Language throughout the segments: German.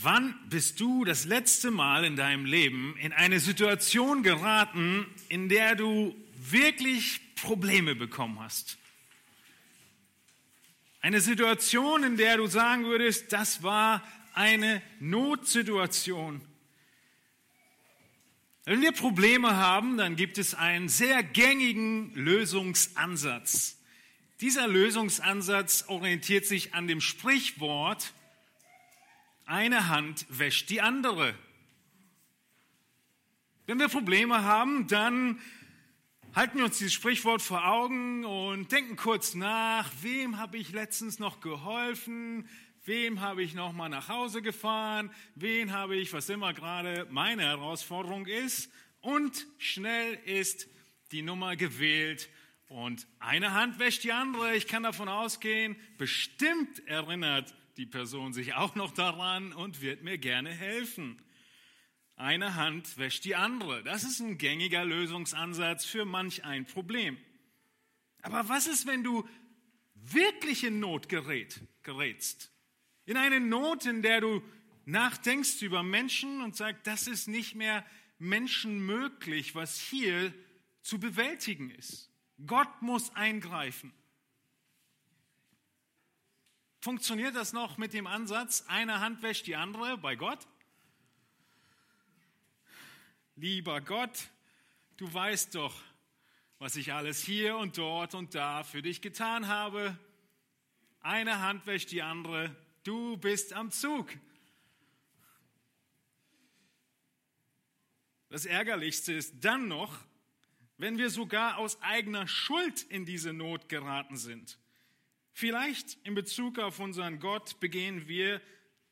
Wann bist du das letzte Mal in deinem Leben in eine Situation geraten, in der du wirklich Probleme bekommen hast? Eine Situation, in der du sagen würdest, das war eine Notsituation. Wenn wir Probleme haben, dann gibt es einen sehr gängigen Lösungsansatz. Dieser Lösungsansatz orientiert sich an dem Sprichwort, eine Hand wäscht die andere. Wenn wir Probleme haben, dann halten wir uns dieses Sprichwort vor Augen und denken kurz nach, wem habe ich letztens noch geholfen, wem habe ich noch mal nach Hause gefahren, wen habe ich, was immer gerade meine Herausforderung ist und schnell ist die Nummer gewählt und eine Hand wäscht die andere. Ich kann davon ausgehen, bestimmt erinnert die Person sich auch noch daran und wird mir gerne helfen. Eine Hand wäscht die andere. Das ist ein gängiger Lösungsansatz für manch ein Problem. Aber was ist, wenn du wirklich in Not gerät, gerätst? In eine Not, in der du nachdenkst über Menschen und sagst, das ist nicht mehr menschenmöglich, was hier zu bewältigen ist. Gott muss eingreifen. Funktioniert das noch mit dem Ansatz, eine Hand wäscht die andere bei Gott? Lieber Gott, du weißt doch, was ich alles hier und dort und da für dich getan habe. Eine Hand wäscht die andere, du bist am Zug. Das Ärgerlichste ist dann noch, wenn wir sogar aus eigener Schuld in diese Not geraten sind. Vielleicht in Bezug auf unseren Gott begehen wir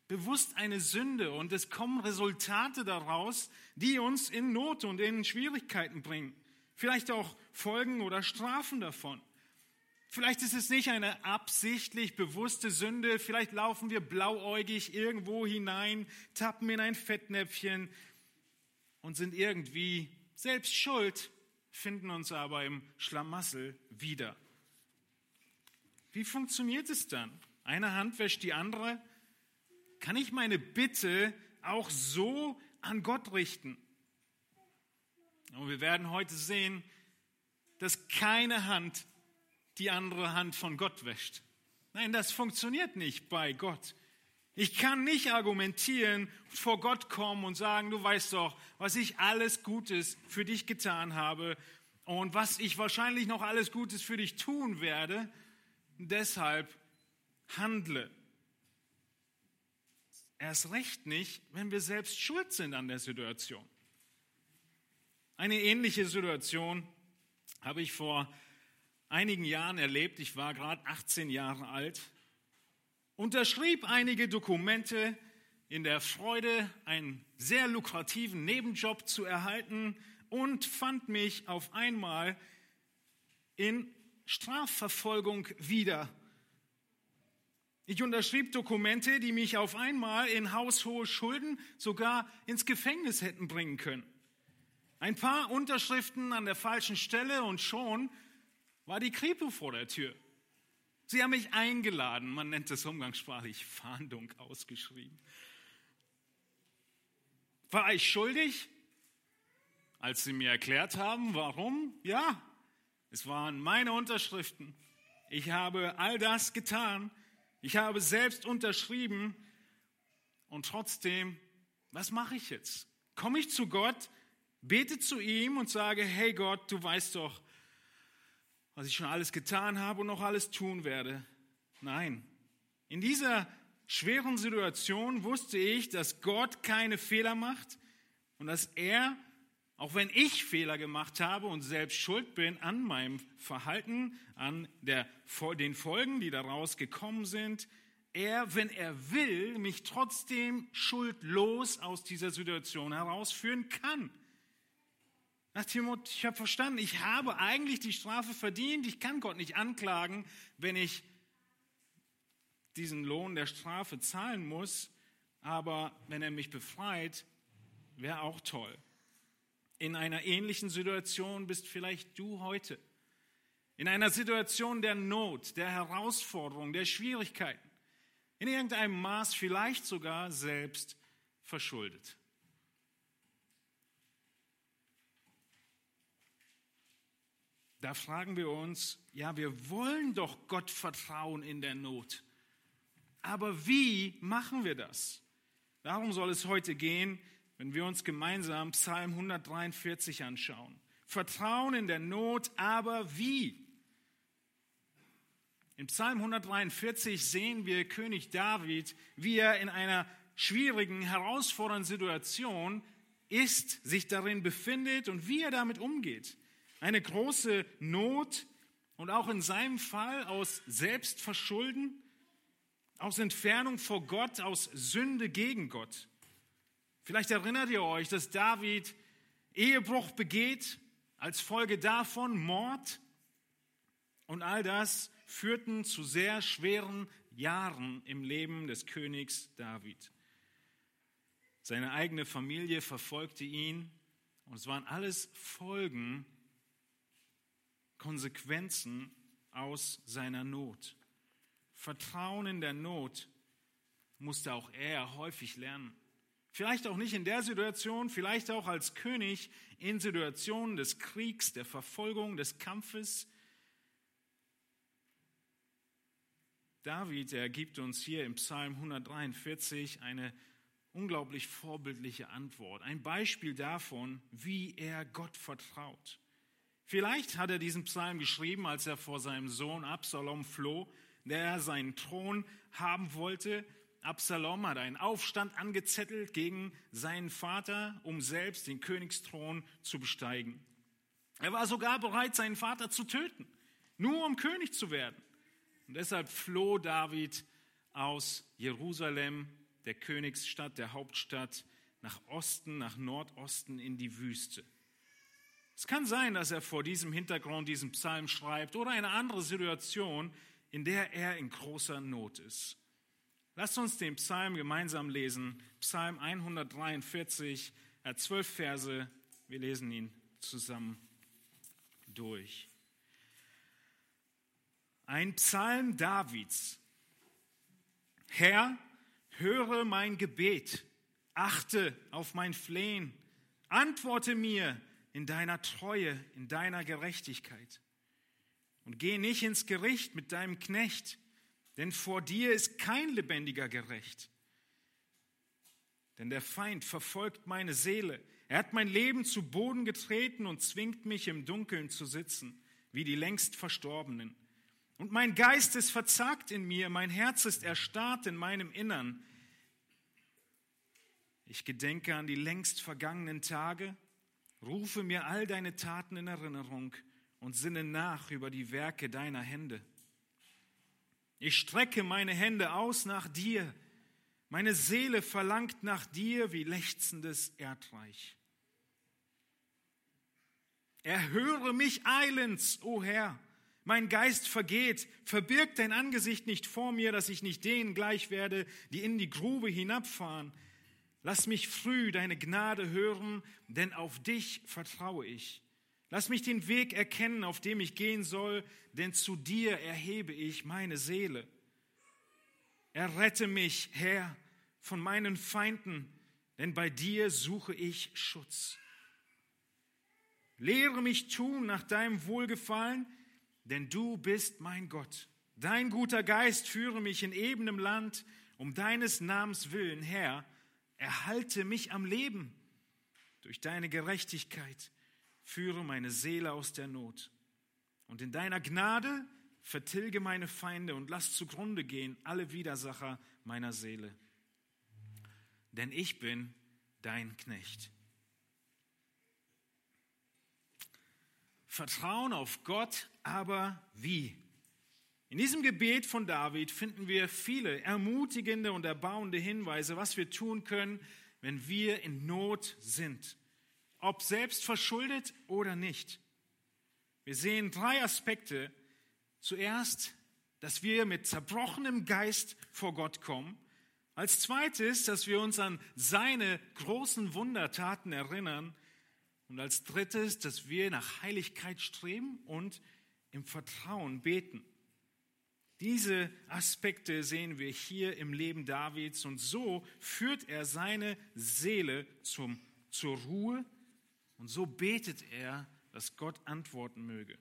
bewusst eine Sünde und es kommen Resultate daraus, die uns in Not und in Schwierigkeiten bringen. Vielleicht auch Folgen oder Strafen davon. Vielleicht ist es nicht eine absichtlich bewusste Sünde, vielleicht laufen wir blauäugig irgendwo hinein, tappen in ein Fettnäpfchen und sind irgendwie selbst schuld, finden uns aber im Schlamassel wieder. Wie funktioniert es dann? Eine Hand wäscht die andere. Kann ich meine Bitte auch so an Gott richten? Und wir werden heute sehen, dass keine Hand die andere Hand von Gott wäscht. Nein, das funktioniert nicht bei Gott. Ich kann nicht argumentieren, vor Gott kommen und sagen, du weißt doch, was ich alles Gutes für dich getan habe und was ich wahrscheinlich noch alles Gutes für dich tun werde deshalb handle. Erst recht nicht, wenn wir selbst schuld sind an der Situation. Eine ähnliche Situation habe ich vor einigen Jahren erlebt. Ich war gerade 18 Jahre alt, unterschrieb einige Dokumente in der Freude, einen sehr lukrativen Nebenjob zu erhalten und fand mich auf einmal in Strafverfolgung wieder. Ich unterschrieb Dokumente, die mich auf einmal in haushohe Schulden sogar ins Gefängnis hätten bringen können. Ein paar Unterschriften an der falschen Stelle und schon war die Kripo vor der Tür. Sie haben mich eingeladen, man nennt es umgangssprachlich Fahndung ausgeschrieben. War ich schuldig? Als sie mir erklärt haben, warum? Ja, es waren meine Unterschriften. Ich habe all das getan. Ich habe selbst unterschrieben. Und trotzdem, was mache ich jetzt? Komme ich zu Gott, bete zu ihm und sage, hey Gott, du weißt doch, was ich schon alles getan habe und noch alles tun werde. Nein. In dieser schweren Situation wusste ich, dass Gott keine Fehler macht und dass er auch wenn ich Fehler gemacht habe und selbst schuld bin an meinem Verhalten, an der, den Folgen, die daraus gekommen sind, er, wenn er will, mich trotzdem schuldlos aus dieser Situation herausführen kann. Nach Timotheus, ich habe verstanden, ich habe eigentlich die Strafe verdient, ich kann Gott nicht anklagen, wenn ich diesen Lohn der Strafe zahlen muss, aber wenn er mich befreit, wäre auch toll. In einer ähnlichen Situation bist vielleicht du heute. In einer Situation der Not, der Herausforderung, der Schwierigkeiten. in irgendeinem Maß vielleicht sogar selbst verschuldet. Da fragen wir uns, ja, wir wollen doch Gott vertrauen in der Not. Aber wie machen wir das? Darum soll es heute gehen, wenn wir uns gemeinsam Psalm 143 anschauen. Vertrauen in der Not, aber wie? In Psalm 143 sehen wir König David, wie er in einer schwierigen, herausfordernden Situation ist, sich darin befindet und wie er damit umgeht. Eine große Not und auch in seinem Fall aus Selbstverschulden, aus Entfernung vor Gott, aus Sünde gegen Gott. Vielleicht erinnert ihr euch, dass David Ehebruch begeht, als Folge davon Mord und all das führten zu sehr schweren Jahren im Leben des Königs David. Seine eigene Familie verfolgte ihn und es waren alles Folgen, Konsequenzen aus seiner Not. Vertrauen in der Not musste auch er häufig lernen. Vielleicht auch nicht in der Situation, vielleicht auch als König in Situationen des Kriegs, der Verfolgung, des Kampfes. David, er gibt uns hier im Psalm 143 eine unglaublich vorbildliche Antwort, ein Beispiel davon, wie er Gott vertraut. Vielleicht hat er diesen Psalm geschrieben, als er vor seinem Sohn Absalom floh, der seinen Thron haben wollte. Absalom hat einen Aufstand angezettelt gegen seinen Vater, um selbst den Königsthron zu besteigen. Er war sogar bereit, seinen Vater zu töten, nur um König zu werden. Und deshalb floh David aus Jerusalem der Königsstadt, der Hauptstadt, nach Osten, nach Nordosten in die Wüste. Es kann sein, dass er vor diesem Hintergrund diesen Psalm schreibt oder eine andere Situation, in der er in großer Not ist. Lasst uns den Psalm gemeinsam lesen. Psalm 143, er hat zwölf Verse. Wir lesen ihn zusammen durch. Ein Psalm Davids. Herr, höre mein Gebet, achte auf mein Flehen, antworte mir in deiner Treue, in deiner Gerechtigkeit. Und geh nicht ins Gericht mit deinem Knecht, denn vor dir ist kein lebendiger gerecht. Denn der Feind verfolgt meine Seele. Er hat mein Leben zu Boden getreten und zwingt mich im Dunkeln zu sitzen, wie die längst Verstorbenen. Und mein Geist ist verzagt in mir, mein Herz ist erstarrt in meinem Innern. Ich gedenke an die längst vergangenen Tage, rufe mir all deine Taten in Erinnerung und sinne nach über die Werke deiner Hände. Ich strecke meine Hände aus nach dir, meine Seele verlangt nach dir wie lechzendes Erdreich. Erhöre mich eilends, o Herr, mein Geist vergeht, verbirg dein Angesicht nicht vor mir, dass ich nicht denen gleich werde, die in die Grube hinabfahren. Lass mich früh deine Gnade hören, denn auf dich vertraue ich. Lass mich den Weg erkennen, auf dem ich gehen soll, denn zu dir erhebe ich meine Seele. Errette mich, Herr, von meinen Feinden, denn bei dir suche ich Schutz. Lehre mich tun nach deinem Wohlgefallen, denn du bist mein Gott. Dein guter Geist führe mich in ebenem Land, um deines Namens willen, Herr, erhalte mich am Leben. Durch deine Gerechtigkeit führe meine Seele aus der Not. Und in deiner Gnade vertilge meine Feinde und lass zugrunde gehen alle Widersacher meiner Seele. Denn ich bin dein Knecht. Vertrauen auf Gott, aber wie? In diesem Gebet von David finden wir viele ermutigende und erbauende Hinweise, was wir tun können, wenn wir in Not sind, ob selbst verschuldet oder nicht. Wir sehen drei Aspekte. Zuerst, dass wir mit zerbrochenem Geist vor Gott kommen. Als zweites, dass wir uns an seine großen Wundertaten erinnern. Und als drittes, dass wir nach Heiligkeit streben und im Vertrauen beten. Diese Aspekte sehen wir hier im Leben Davids und so führt er seine Seele zum, zur Ruhe und so betet er, dass Gott antworten möge.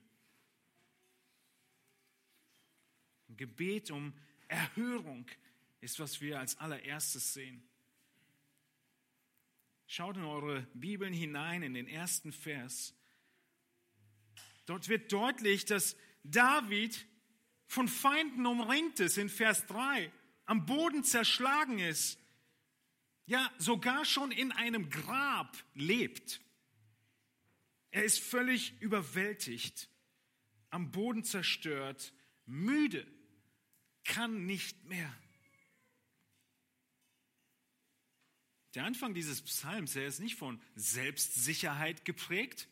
Ein Gebet um Erhörung ist, was wir als allererstes sehen. Schaut in eure Bibeln hinein in den ersten Vers. Dort wird deutlich, dass David von Feinden umringt ist in Vers 3, am Boden zerschlagen ist, ja sogar schon in einem Grab lebt. Er ist völlig überwältigt, am Boden zerstört, müde, kann nicht mehr. Der Anfang dieses Psalms, er ist nicht von Selbstsicherheit geprägt.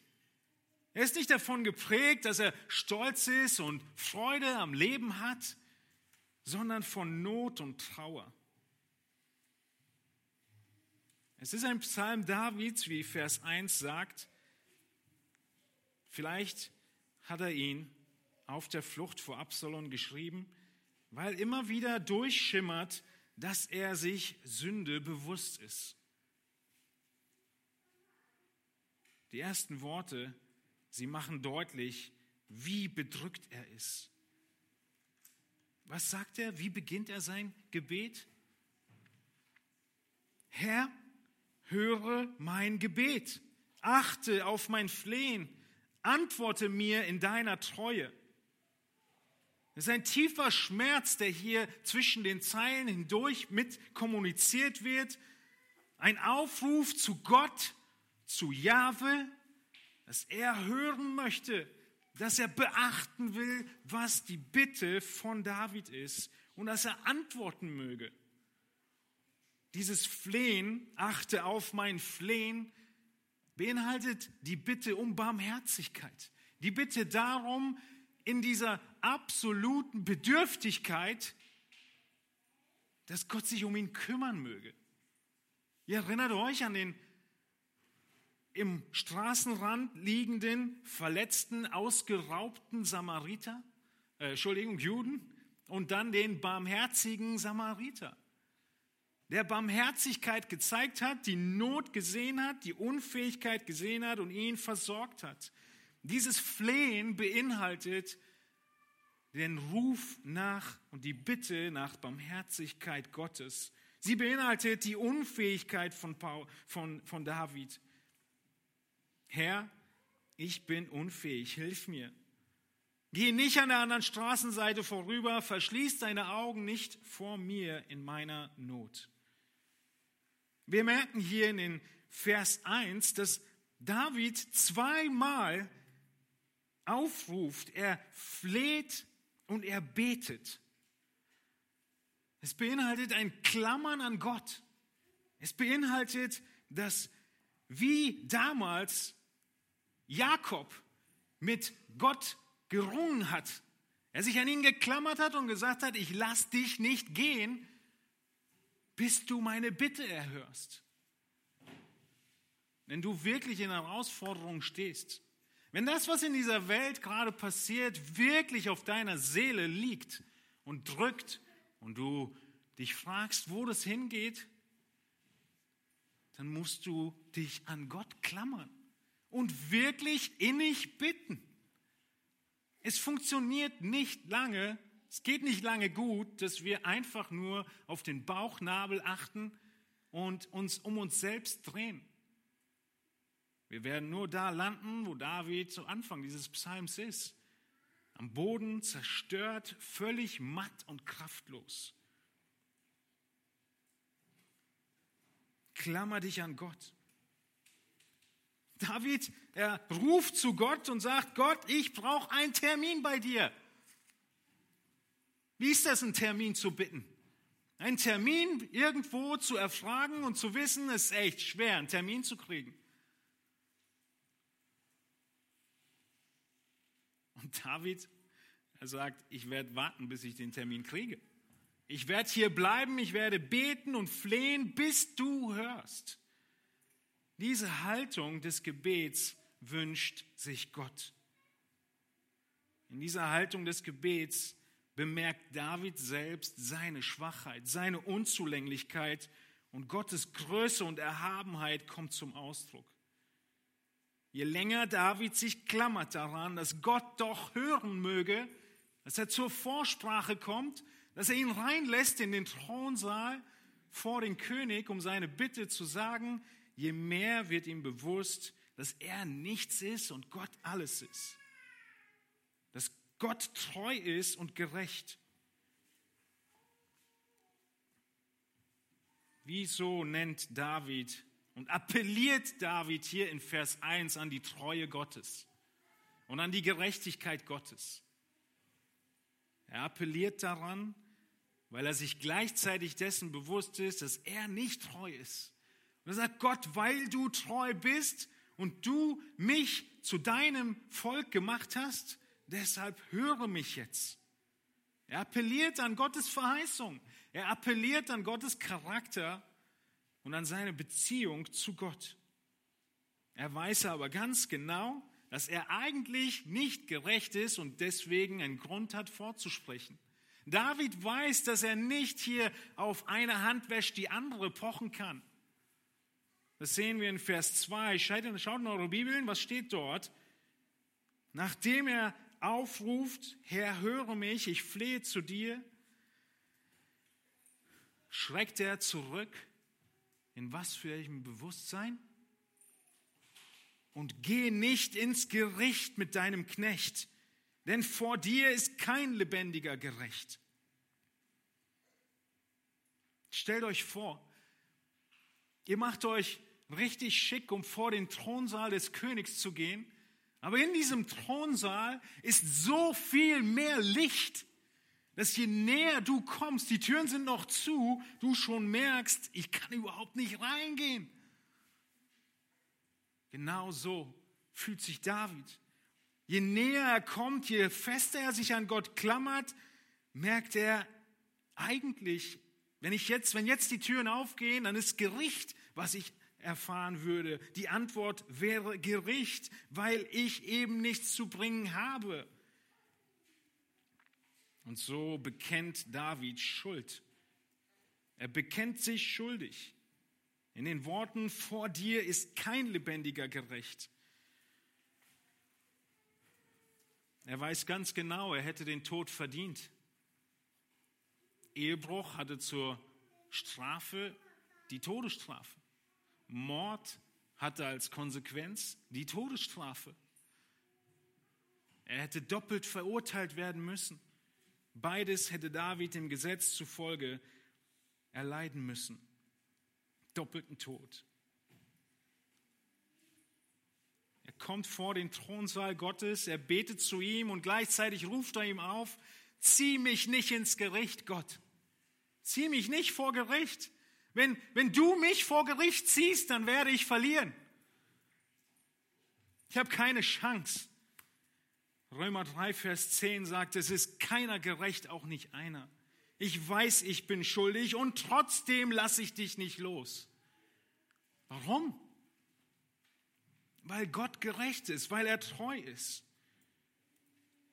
Er ist nicht davon geprägt, dass er stolz ist und Freude am Leben hat, sondern von Not und Trauer. Es ist ein Psalm Davids, wie Vers 1 sagt. Vielleicht hat er ihn auf der Flucht vor Absalom geschrieben, weil immer wieder durchschimmert, dass er sich Sünde bewusst ist. Die ersten Worte, sie machen deutlich, wie bedrückt er ist. Was sagt er? Wie beginnt er sein Gebet? Herr, höre mein Gebet, achte auf mein Flehen, antworte mir in deiner Treue. Es ist ein tiefer Schmerz, der hier zwischen den Zeilen hindurch mit kommuniziert wird. Ein Aufruf zu Gott, zu Jahwe, dass er hören möchte, dass er beachten will, was die Bitte von David ist und dass er antworten möge. Dieses Flehen, achte auf mein Flehen, beinhaltet die Bitte um Barmherzigkeit. Die Bitte darum, in dieser absoluten Bedürftigkeit, dass Gott sich um ihn kümmern möge. Ihr erinnert euch an den im Straßenrand liegenden, verletzten, ausgeraubten Samariter, äh, Entschuldigung, Juden, und dann den barmherzigen Samariter, der Barmherzigkeit gezeigt hat, die Not gesehen hat, die Unfähigkeit gesehen hat und ihn versorgt hat. Dieses Flehen beinhaltet den Ruf nach und die Bitte nach Barmherzigkeit Gottes. Sie beinhaltet die Unfähigkeit von, Paul, von, von David. Herr, ich bin unfähig, hilf mir. Geh nicht an der anderen Straßenseite vorüber, verschließ deine Augen nicht vor mir in meiner Not. Wir merken hier in den Vers 1, dass David zweimal aufruft, er fleht und er betet. Es beinhaltet ein Klammern an Gott. Es beinhaltet, dass wie damals Jakob mit Gott gerungen hat, er sich an ihn geklammert hat und gesagt hat, ich lass dich nicht gehen, bis du meine Bitte erhörst. Wenn du wirklich in Herausforderungen stehst, wenn das, was in dieser Welt gerade passiert, wirklich auf deiner Seele liegt und drückt und du dich fragst, wo das hingeht, dann musst du dich an Gott klammern und wirklich innig bitten. Es funktioniert nicht lange, es geht nicht lange gut, dass wir einfach nur auf den Bauchnabel achten und uns um uns selbst drehen. Wir werden nur da landen, wo David zu Anfang dieses Psalms ist. Am Boden zerstört, völlig matt und kraftlos. Klammer dich an Gott. David, er ruft zu Gott und sagt, Gott, ich brauche einen Termin bei dir. Wie ist das, einen Termin zu bitten? Einen Termin irgendwo zu erfragen und zu wissen, ist echt schwer, einen Termin zu kriegen. Und David, er sagt, ich werde warten, bis ich den Termin kriege. Ich werde hier bleiben, ich werde beten und flehen, bis du hörst. Diese Haltung des Gebets wünscht sich Gott. In dieser Haltung des Gebets bemerkt David selbst seine Schwachheit, seine Unzulänglichkeit und Gottes Größe und Erhabenheit kommt zum Ausdruck. Je länger David sich klammert daran, dass Gott doch hören möge, dass er zur Vorsprache kommt, dass er ihn reinlässt in den Thronsaal vor den König, um seine Bitte zu sagen, je mehr wird ihm bewusst, dass er nichts ist und Gott alles ist. Dass Gott treu ist und gerecht. Wieso nennt David und appelliert David hier in Vers 1 an die Treue Gottes und an die Gerechtigkeit Gottes? Er appelliert daran, weil er sich gleichzeitig dessen bewusst ist, dass er nicht treu ist. Und er sagt, Gott, weil du treu bist und du mich zu deinem Volk gemacht hast, deshalb höre mich jetzt. Er appelliert an Gottes Verheißung. Er appelliert an Gottes Charakter und an seine Beziehung zu Gott. Er weiß aber ganz genau, dass er eigentlich nicht gerecht ist und deswegen einen Grund hat vorzusprechen. David weiß, dass er nicht hier auf eine Hand wäscht, die andere pochen kann. Das sehen wir in Vers 2. Schaut in eure Bibeln, was steht dort? Nachdem er aufruft, Herr, höre mich, ich flehe zu dir, schreckt er zurück. In was für einem Bewusstsein? Und geh nicht ins Gericht mit deinem Knecht, denn vor dir ist kein lebendiger gerecht. Stellt euch vor, ihr macht euch richtig schick, um vor den Thronsaal des Königs zu gehen. Aber in diesem Thronsaal ist so viel mehr Licht, dass je näher du kommst, die Türen sind noch zu, du schon merkst, ich kann überhaupt nicht reingehen. Genau so fühlt sich David. Je näher er kommt, je fester er sich an Gott klammert, merkt er eigentlich, wenn ich jetzt, wenn jetzt die Türen aufgehen, dann ist Gericht, was ich erfahren würde. Die Antwort wäre Gericht, weil ich eben nichts zu bringen habe. Und so bekennt David Schuld. Er bekennt sich schuldig. In den Worten, vor dir ist kein lebendiger gerecht. Er weiß ganz genau, er hätte den Tod verdient. Ehebruch hatte zur Strafe die Todesstrafe. Mord hatte als Konsequenz die Todesstrafe. Er hätte doppelt verurteilt werden müssen. Beides hätte David dem Gesetz zufolge erleiden müssen. Doppelten Tod. Er kommt vor den Thronsaal Gottes, er betet zu ihm und gleichzeitig ruft er ihm auf, zieh mich nicht ins Gericht, Gott. Zieh mich nicht vor Gericht. Wenn, wenn du mich vor Gericht ziehst, dann werde ich verlieren. Ich habe keine Chance. Römer 3, Vers 10 sagt, es ist keiner gerecht, auch nicht einer. Ich weiß, ich bin schuldig und trotzdem lasse ich dich nicht los. Warum? Weil Gott gerecht ist, weil er treu ist.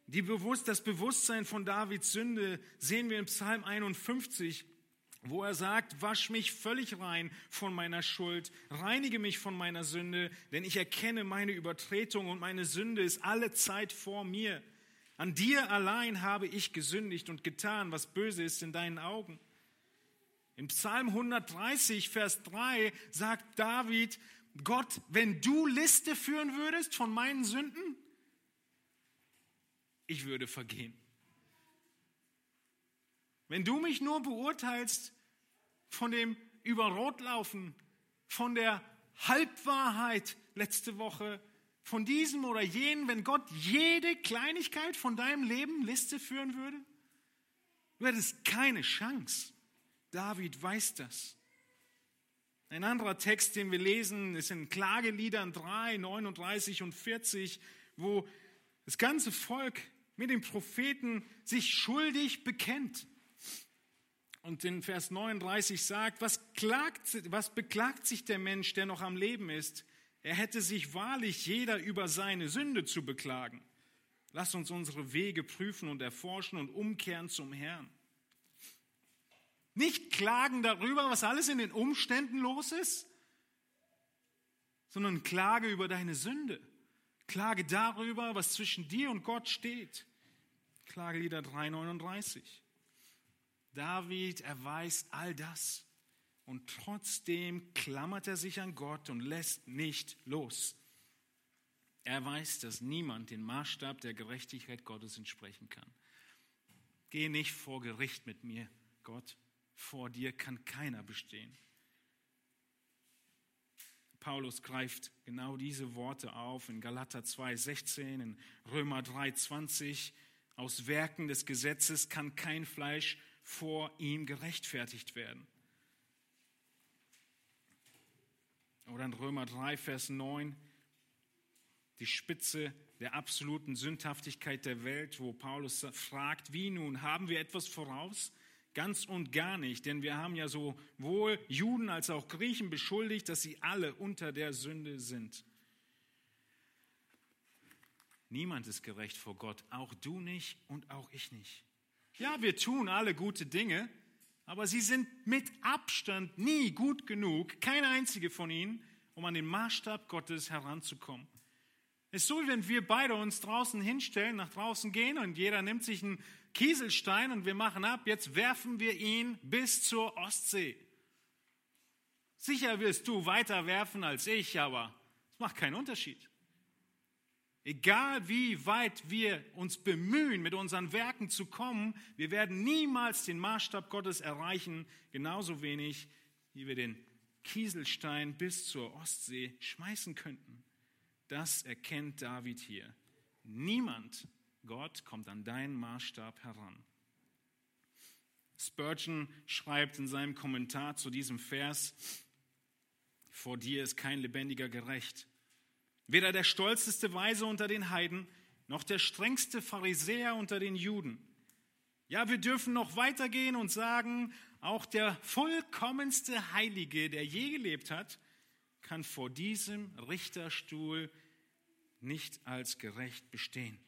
Die Bewusst, das Bewusstsein von Davids Sünde sehen wir im Psalm 51 wo er sagt, wasch mich völlig rein von meiner Schuld, reinige mich von meiner Sünde, denn ich erkenne meine Übertretung und meine Sünde ist alle Zeit vor mir. An dir allein habe ich gesündigt und getan, was böse ist in deinen Augen. In Psalm 130, Vers 3 sagt David, Gott, wenn du Liste führen würdest von meinen Sünden, ich würde vergehen. Wenn du mich nur beurteilst von dem Überrotlaufen, von der Halbwahrheit letzte Woche, von diesem oder jenem, wenn Gott jede Kleinigkeit von deinem Leben Liste führen würde, wäre es keine Chance. David weiß das. Ein anderer Text, den wir lesen, ist in Klageliedern 3, 39 und 40, wo das ganze Volk mit dem Propheten sich schuldig bekennt und in Vers 39 sagt, was, klagt, was beklagt sich der Mensch, der noch am Leben ist? Er hätte sich wahrlich jeder über seine Sünde zu beklagen. Lass uns unsere Wege prüfen und erforschen und umkehren zum Herrn. Nicht klagen darüber, was alles in den Umständen los ist, sondern klage über deine Sünde. Klage darüber, was zwischen dir und Gott steht. Klagelieder 339. David erweist all das und trotzdem klammert er sich an Gott und lässt nicht los. Er weiß, dass niemand den Maßstab der Gerechtigkeit Gottes entsprechen kann. Geh nicht vor Gericht mit mir, Gott. Vor dir kann keiner bestehen. Paulus greift genau diese Worte auf in Galater 2,16, in Römer 3,20. Aus Werken des Gesetzes kann kein Fleisch vor ihm gerechtfertigt werden. Oder in Römer 3, Vers 9, die Spitze der absoluten Sündhaftigkeit der Welt, wo Paulus fragt, wie nun, haben wir etwas voraus? Ganz und gar nicht, denn wir haben ja sowohl Juden als auch Griechen beschuldigt, dass sie alle unter der Sünde sind. Niemand ist gerecht vor Gott, auch du nicht und auch ich nicht. Ja, wir tun alle gute Dinge, aber sie sind mit Abstand nie gut genug, keine einzige von ihnen, um an den Maßstab Gottes heranzukommen. Es ist so, wenn wir beide uns draußen hinstellen, nach draußen gehen und jeder nimmt sich einen Kieselstein und wir machen ab, jetzt werfen wir ihn bis zur Ostsee. Sicher wirst du weiter werfen als ich, aber es macht keinen Unterschied. Egal wie weit wir uns bemühen, mit unseren Werken zu kommen, wir werden niemals den Maßstab Gottes erreichen, genauso wenig wie wir den Kieselstein bis zur Ostsee schmeißen könnten. Das erkennt David hier. Niemand, Gott, kommt an deinen Maßstab heran. Spurgeon schreibt in seinem Kommentar zu diesem Vers, vor dir ist kein lebendiger gerecht. Weder der stolzeste Weise unter den Heiden, noch der strengste Pharisäer unter den Juden. Ja, wir dürfen noch weitergehen und sagen, auch der vollkommenste Heilige, der je gelebt hat, kann vor diesem Richterstuhl nicht als gerecht bestehen.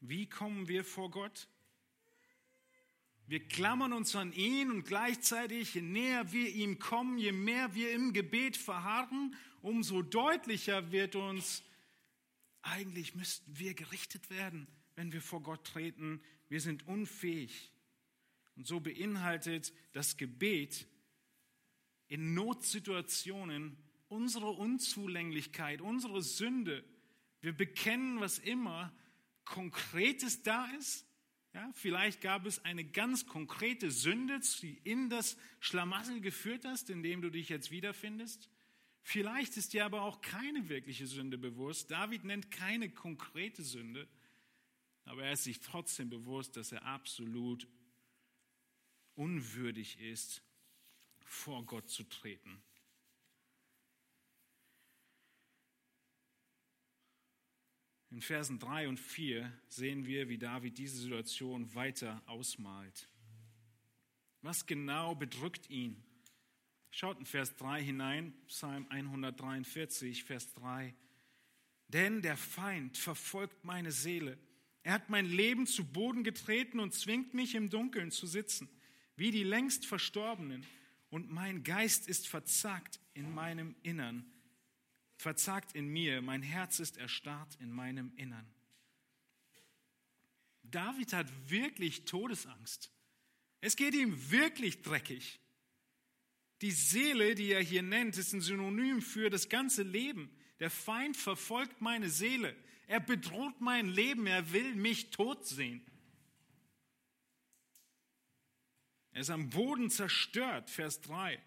Wie kommen wir vor Gott? Wir klammern uns an ihn und gleichzeitig, je näher wir ihm kommen, je mehr wir im Gebet verharren, umso deutlicher wird uns, eigentlich müssten wir gerichtet werden, wenn wir vor Gott treten. Wir sind unfähig. Und so beinhaltet das Gebet in Notsituationen unsere Unzulänglichkeit, unsere Sünde. Wir bekennen, was immer Konkretes da ist. Ja, vielleicht gab es eine ganz konkrete Sünde, die in das Schlamassel geführt hast, in dem du dich jetzt wiederfindest. Vielleicht ist dir aber auch keine wirkliche Sünde bewusst. David nennt keine konkrete Sünde, aber er ist sich trotzdem bewusst, dass er absolut unwürdig ist, vor Gott zu treten. In Versen 3 und 4 sehen wir, wie David diese Situation weiter ausmalt. Was genau bedrückt ihn? Schaut in Vers 3 hinein, Psalm 143, Vers 3. Denn der Feind verfolgt meine Seele. Er hat mein Leben zu Boden getreten und zwingt mich im Dunkeln zu sitzen, wie die längst Verstorbenen und mein Geist ist verzagt in meinem Innern, verzagt in mir, mein Herz ist erstarrt in meinem Innern. David hat wirklich Todesangst. Es geht ihm wirklich dreckig. Die Seele, die er hier nennt, ist ein Synonym für das ganze Leben. Der Feind verfolgt meine Seele. Er bedroht mein Leben. Er will mich tot sehen. Er ist am Boden zerstört, Vers 3.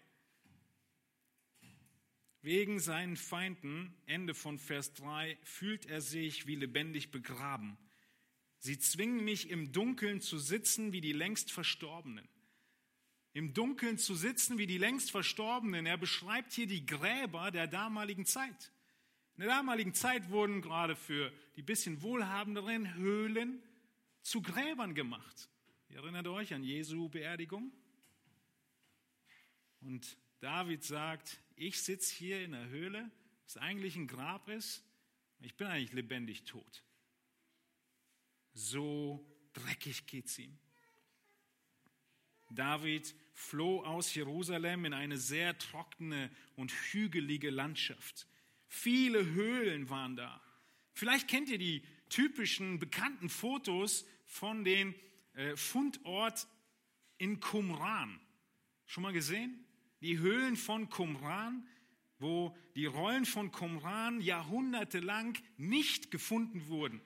Wegen seinen Feinden, Ende von Vers 3, fühlt er sich wie lebendig begraben. Sie zwingen mich im Dunkeln zu sitzen wie die längst Verstorbenen. Im Dunkeln zu sitzen wie die längst Verstorbenen. Er beschreibt hier die Gräber der damaligen Zeit. In der damaligen Zeit wurden gerade für die bisschen wohlhabenderen Höhlen zu Gräbern gemacht. Ihr erinnert euch an Jesu Beerdigung? Und David sagt, ich sitze hier in der Höhle, was eigentlich ein Grab ist. Ich bin eigentlich lebendig tot. So dreckig geht's ihm. David floh aus Jerusalem in eine sehr trockene und hügelige Landschaft. Viele Höhlen waren da. Vielleicht kennt ihr die typischen bekannten Fotos von den äh, Fundort in Qumran. Schon mal gesehen? Die Höhlen von Qumran, wo die Rollen von Qumran jahrhundertelang nicht gefunden wurden.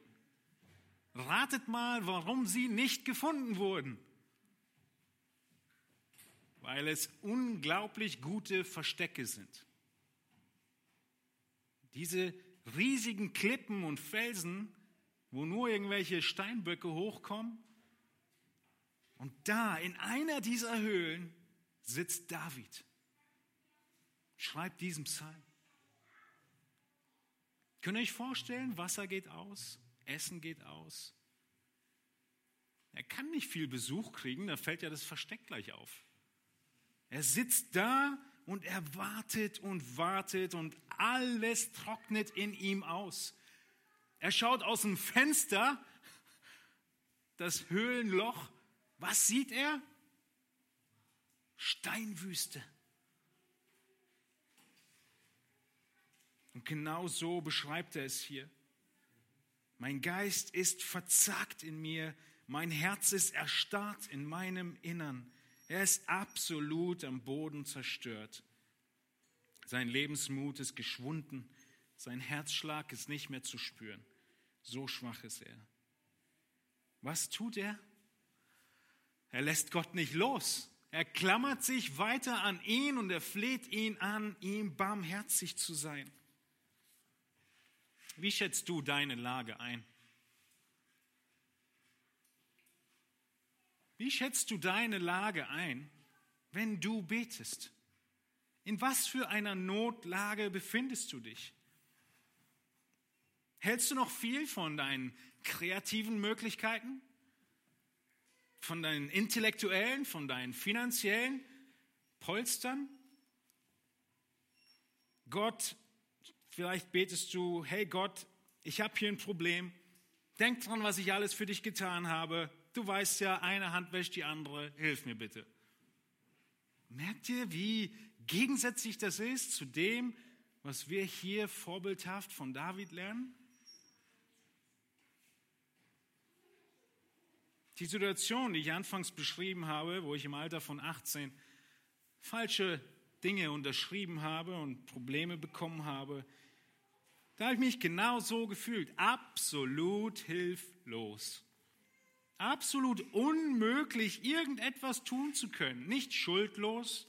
Ratet mal, warum sie nicht gefunden wurden. Weil es unglaublich gute Verstecke sind. Diese riesigen Klippen und Felsen, wo nur irgendwelche Steinböcke hochkommen. Und da, in einer dieser Höhlen, sitzt David. Schreibt diesen Psalm. Könnt ihr euch vorstellen, Wasser geht aus, Essen geht aus. Er kann nicht viel Besuch kriegen, da fällt ja das Versteck gleich auf. Er sitzt da und er wartet und wartet und alles trocknet in ihm aus. Er schaut aus dem Fenster, das Höhlenloch. Was sieht er? Steinwüste. Und genau so beschreibt er es hier. Mein Geist ist verzagt in mir, mein Herz ist erstarrt in meinem Innern. Er ist absolut am Boden zerstört. Sein Lebensmut ist geschwunden, sein Herzschlag ist nicht mehr zu spüren. So schwach ist er. Was tut er? Er lässt Gott nicht los. Er klammert sich weiter an ihn und er fleht ihn an, ihm barmherzig zu sein. Wie schätzt du deine Lage ein? Wie schätzt du deine Lage ein, wenn du betest? In was für einer Notlage befindest du dich? Hältst du noch viel von deinen kreativen Möglichkeiten? Von deinen intellektuellen, von deinen finanziellen Polstern? Gott, vielleicht betest du, hey Gott, ich habe hier ein Problem. Denk dran, was ich alles für dich getan habe du weißt ja, eine Hand wäscht die andere, hilf mir bitte. Merkt ihr, wie gegensätzlich das ist zu dem, was wir hier vorbildhaft von David lernen? Die Situation, die ich anfangs beschrieben habe, wo ich im Alter von 18 falsche Dinge unterschrieben habe und Probleme bekommen habe, da habe ich mich genau so gefühlt, absolut hilflos absolut unmöglich, irgendetwas tun zu können. Nicht schuldlos,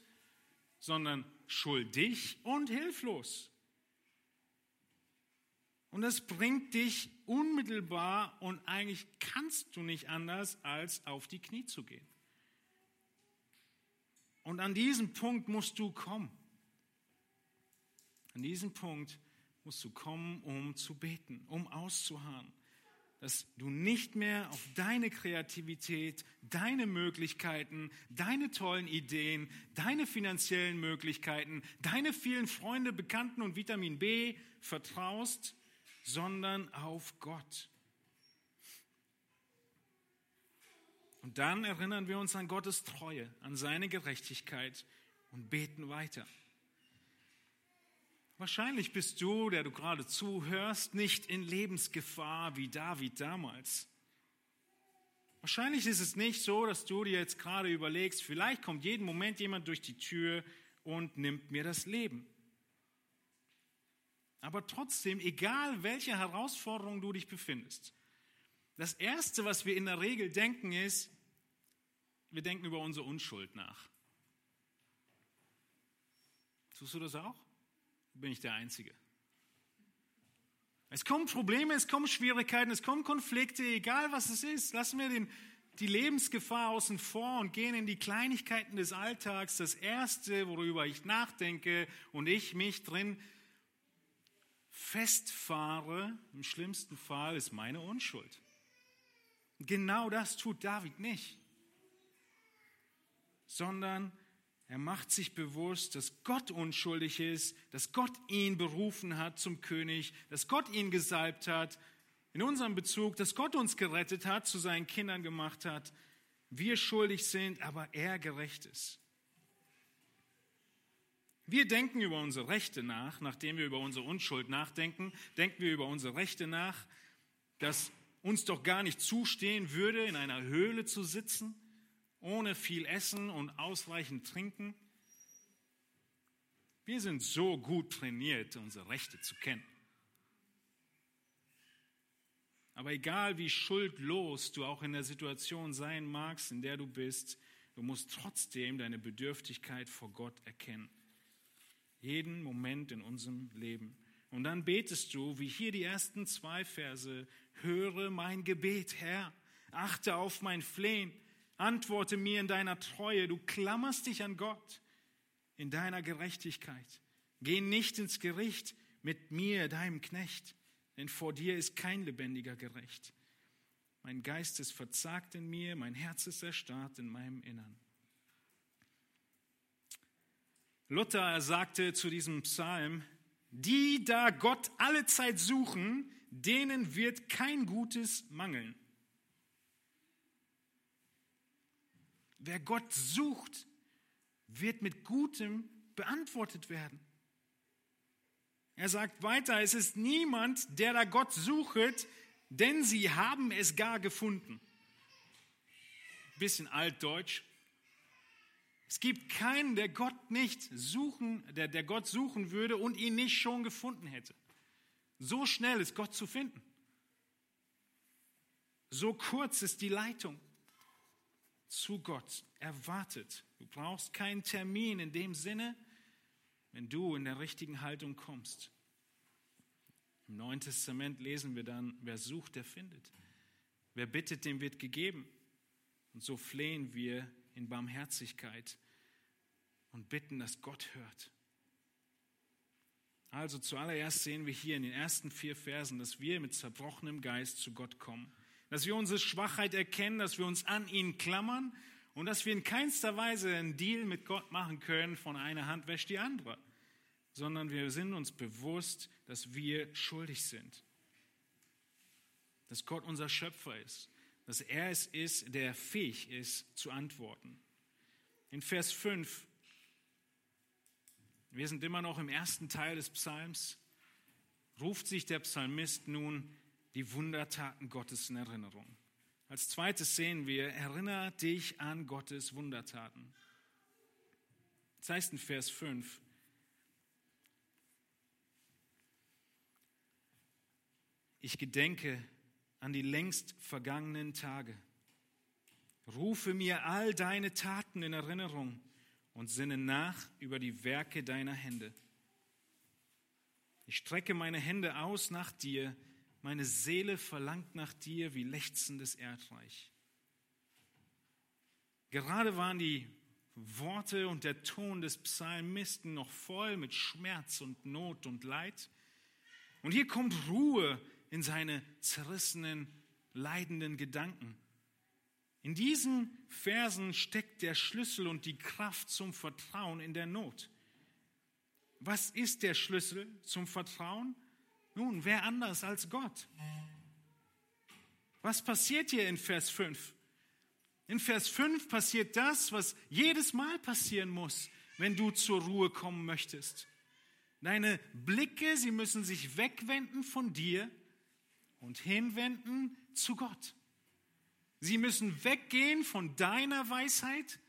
sondern schuldig und hilflos. Und das bringt dich unmittelbar und eigentlich kannst du nicht anders, als auf die Knie zu gehen. Und an diesem Punkt musst du kommen. An diesem Punkt musst du kommen, um zu beten, um auszuharren dass du nicht mehr auf deine Kreativität, deine Möglichkeiten, deine tollen Ideen, deine finanziellen Möglichkeiten, deine vielen Freunde, Bekannten und Vitamin B vertraust, sondern auf Gott. Und dann erinnern wir uns an Gottes Treue, an seine Gerechtigkeit und beten weiter. Wahrscheinlich bist du, der du gerade zuhörst, nicht in Lebensgefahr wie David damals. Wahrscheinlich ist es nicht so, dass du dir jetzt gerade überlegst, vielleicht kommt jeden Moment jemand durch die Tür und nimmt mir das Leben. Aber trotzdem, egal welche Herausforderung du dich befindest, das Erste, was wir in der Regel denken, ist, wir denken über unsere Unschuld nach. Tust du das auch? bin ich der Einzige. Es kommen Probleme, es kommen Schwierigkeiten, es kommen Konflikte, egal was es ist. Lassen wir den, die Lebensgefahr außen vor und gehen in die Kleinigkeiten des Alltags. Das Erste, worüber ich nachdenke und ich mich drin festfahre, im schlimmsten Fall, ist meine Unschuld. Genau das tut David nicht, sondern Er macht sich bewusst, dass Gott unschuldig ist, dass Gott ihn berufen hat zum König, dass Gott ihn gesalbt hat. In unserem Bezug, dass Gott uns gerettet hat, zu seinen Kindern gemacht hat. Wir schuldig sind, aber er gerecht ist. Wir denken über unsere Rechte nach, nachdem wir über unsere Unschuld nachdenken, denken wir über unsere Rechte nach, dass uns doch gar nicht zustehen würde, in einer Höhle zu sitzen, ohne viel Essen und ausreichend Trinken. Wir sind so gut trainiert, unsere Rechte zu kennen. Aber egal wie schuldlos du auch in der Situation sein magst, in der du bist, du musst trotzdem deine Bedürftigkeit vor Gott erkennen. Jeden Moment in unserem Leben. Und dann betest du, wie hier die ersten zwei Verse, höre mein Gebet, Herr, achte auf mein Flehen, antworte mir in deiner Treue, du klammerst dich an Gott in deiner Gerechtigkeit. Geh nicht ins Gericht mit mir, deinem Knecht, denn vor dir ist kein lebendiger gerecht. Mein Geist ist verzagt in mir, mein Herz ist erstarrt in meinem Innern. Luther sagte zu diesem Psalm, die da Gott alle Zeit suchen, denen wird kein Gutes mangeln. Wer Gott sucht, wird mit Gutem beantwortet werden. Er sagt weiter, es ist niemand, der da Gott sucht, denn sie haben es gar gefunden. Bisschen altdeutsch, es gibt keinen, der Gott nicht suchen, der, der Gott suchen würde und ihn nicht schon gefunden hätte. So schnell ist Gott zu finden. So kurz ist die Leitung zu Gott. Erwartet. Du brauchst keinen Termin in dem Sinne, wenn du in der richtigen Haltung kommst. Im Neuen Testament lesen wir dann, wer sucht, der findet. Wer bittet, dem wird gegeben. Und so flehen wir in Barmherzigkeit und bitten, dass Gott hört. Also zuallererst sehen wir hier in den ersten vier Versen, dass wir mit zerbrochenem Geist zu Gott kommen, dass wir unsere Schwachheit erkennen, dass wir uns an ihn klammern und dass wir in keinster Weise einen Deal mit Gott machen können, von einer Hand wäscht die andere, sondern wir sind uns bewusst, dass wir schuldig sind, dass Gott unser Schöpfer ist, dass er es ist, der fähig ist zu antworten. In Vers 5, wir sind immer noch im ersten Teil des Psalms, ruft sich der Psalmist nun die Wundertaten Gottes in Erinnerung. Als zweites sehen wir, erinnere dich an Gottes Wundertaten. Das heißt in Vers 5, ich gedenke an die längst vergangenen Tage. Rufe mir all deine Taten in Erinnerung und sinne nach über die Werke deiner Hände. Ich strecke meine Hände aus nach dir, meine Seele verlangt nach dir wie lechzendes Erdreich. Gerade waren die Worte und der Ton des Psalmisten noch voll mit Schmerz und Not und Leid. Und hier kommt Ruhe in seine zerrissenen, leidenden Gedanken. In diesen Versen steckt der Schlüssel und die Kraft zum Vertrauen in der Not. Was ist der Schlüssel zum Vertrauen? Nun, wer anders als Gott? Was passiert hier in Vers 5? In Vers 5 passiert das, was jedes Mal passieren muss, wenn du zur Ruhe kommen möchtest. Deine Blicke, sie müssen sich wegwenden von dir und hinwenden zu Gott. Sie müssen weggehen von deiner Weisheit,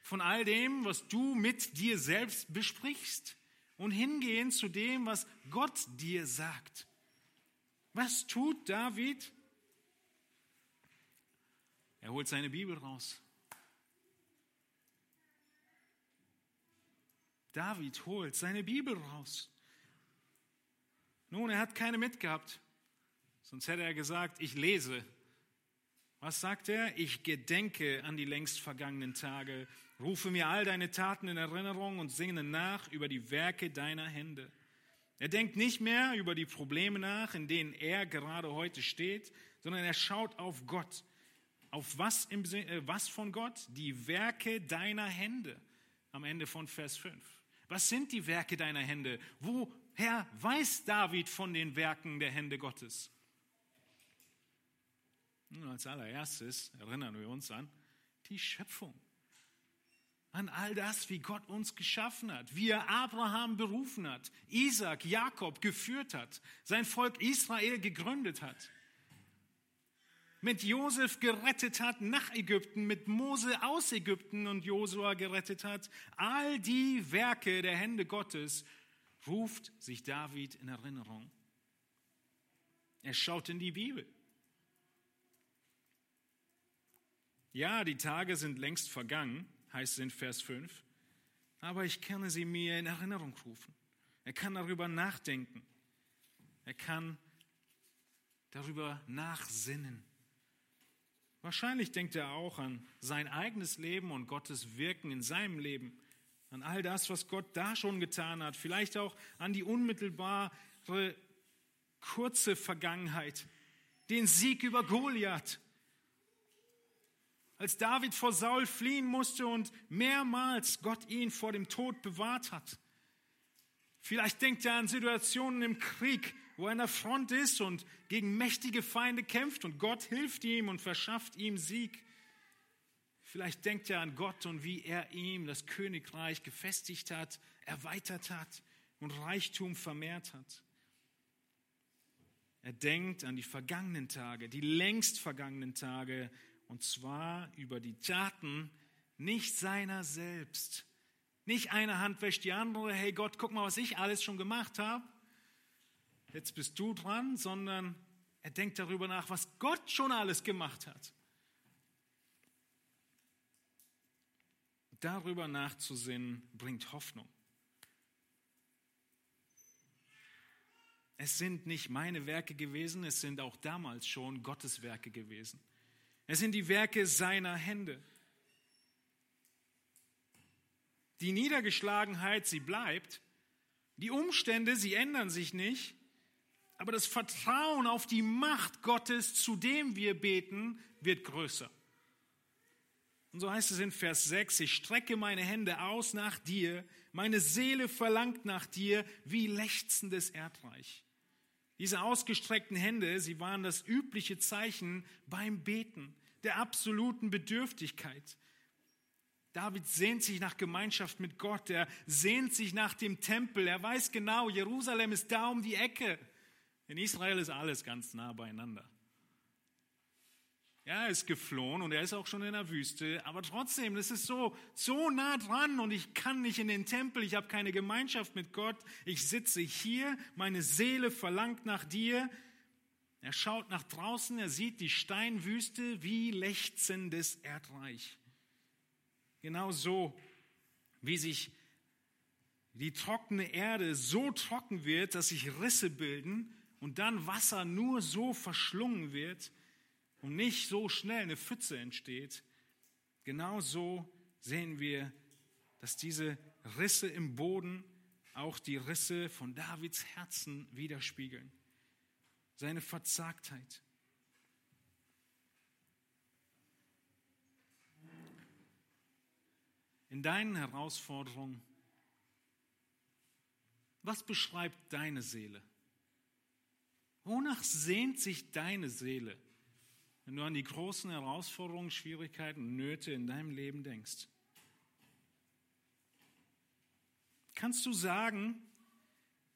von all dem, was du mit dir selbst besprichst und hingehen zu dem, was Gott dir sagt. Was tut David? Er holt seine Bibel raus. David holt seine Bibel raus. Nun, er hat keine mitgehabt. Sonst hätte er gesagt, ich lese. Was sagt er? Ich gedenke an die längst vergangenen Tage, rufe mir all deine Taten in Erinnerung und singe nach über die Werke deiner Hände. Er denkt nicht mehr über die Probleme nach, in denen er gerade heute steht, sondern er schaut auf Gott. Auf was, im, äh, was von Gott? Die Werke deiner Hände. am Ende von Vers 5. Was sind die Werke deiner Hände? Woher weiß David von den Werken der Hände Gottes? Nun, als allererstes erinnern wir uns an die Schöpfung. An all das, wie Gott uns geschaffen hat, wie er Abraham berufen hat, Isaac, Jakob geführt hat, sein Volk Israel gegründet hat mit Josef gerettet hat nach Ägypten, mit Mose aus Ägypten und Josua gerettet hat. All die Werke der Hände Gottes ruft sich David in Erinnerung. Er schaut in die Bibel. Ja, die Tage sind längst vergangen, heißt es in Vers 5, aber ich kann sie mir in Erinnerung rufen. Er kann darüber nachdenken. Er kann darüber nachsinnen. Wahrscheinlich denkt er auch an sein eigenes Leben und Gottes Wirken in seinem Leben, an all das, was Gott da schon getan hat, vielleicht auch an die unmittelbare kurze Vergangenheit, den Sieg über Goliath. Als David vor Saul fliehen musste und mehrmals Gott ihn vor dem Tod bewahrt hat. Vielleicht denkt er an Situationen im Krieg, wo er an der Front ist und gegen mächtige Feinde kämpft und Gott hilft ihm und verschafft ihm Sieg. Vielleicht denkt er an Gott und wie er ihm das Königreich gefestigt hat, erweitert hat und Reichtum vermehrt hat. Er denkt an die vergangenen Tage, die längst vergangenen Tage, und zwar über die Taten nicht seiner selbst. Nicht eine Hand wäscht die andere, hey Gott, guck mal, was ich alles schon gemacht habe, jetzt bist du dran, sondern er denkt darüber nach, was Gott schon alles gemacht hat. Darüber nachzusinnen bringt Hoffnung. Es sind nicht meine Werke gewesen, es sind auch damals schon Gottes Werke gewesen. Es sind die Werke seiner Hände. Die Niedergeschlagenheit, sie bleibt. Die Umstände, sie ändern sich nicht. Aber das Vertrauen auf die Macht Gottes, zu dem wir beten, wird größer. Und so heißt es in Vers 6, ich strecke meine Hände aus nach dir, meine Seele verlangt nach dir wie lechzendes Erdreich. Diese ausgestreckten Hände, sie waren das übliche Zeichen beim Beten, der absoluten Bedürftigkeit. David sehnt sich nach Gemeinschaft mit Gott, er sehnt sich nach dem Tempel, er weiß genau, Jerusalem ist da um die Ecke. In Israel ist alles ganz nah beieinander. Ja, er ist geflohen und er ist auch schon in der Wüste, aber trotzdem, das ist so, so nah dran und ich kann nicht in den Tempel, ich habe keine Gemeinschaft mit Gott, ich sitze hier, meine Seele verlangt nach dir. Er schaut nach draußen, er sieht die Steinwüste wie lechzendes Erdreich. Genau so, wie sich die trockene Erde so trocken wird, dass sich Risse bilden und dann Wasser nur so verschlungen wird und nicht so schnell eine Pfütze entsteht, genau so sehen wir, dass diese Risse im Boden auch die Risse von Davids Herzen widerspiegeln. Seine Verzagtheit. In deinen Herausforderungen, was beschreibt deine Seele? Wonach sehnt sich deine Seele, wenn du an die großen Herausforderungen, Schwierigkeiten, Nöte in deinem Leben denkst? Kannst du sagen,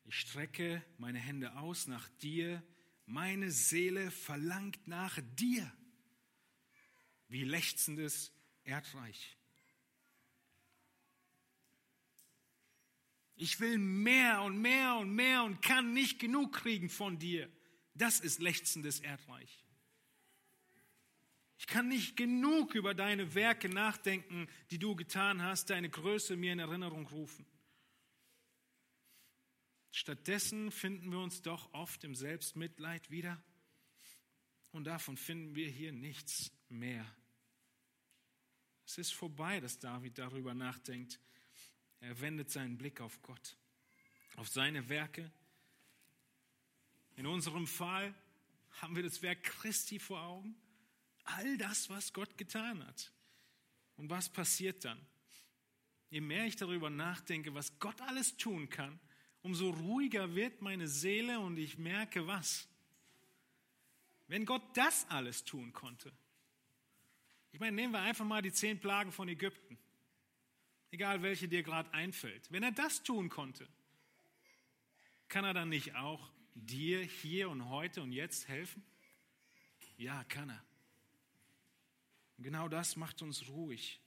ich strecke meine Hände aus nach dir, meine Seele verlangt nach dir, wie lechzendes Erdreich. Ich will mehr und mehr und mehr und kann nicht genug kriegen von dir. Das ist lechzendes Erdreich. Ich kann nicht genug über deine Werke nachdenken, die du getan hast, deine Größe mir in Erinnerung rufen. Stattdessen finden wir uns doch oft im Selbstmitleid wieder und davon finden wir hier nichts mehr. Es ist vorbei, dass David darüber nachdenkt. Er wendet seinen Blick auf Gott, auf seine Werke in unserem Fall haben wir das Werk Christi vor Augen. All das, was Gott getan hat. Und was passiert dann? je mehr ich darüber nachdenke, was Gott alles tun kann, umso ruhiger wird meine Seele und ich merke was. Wenn Gott das alles tun konnte, ich meine, nehmen wir einfach mal die zehn Plagen von Ägypten, egal welche dir gerade einfällt. Wenn er das tun konnte, kann er dann nicht auch dir hier und heute und jetzt helfen? Ja, kann er. Und genau das macht uns ruhig.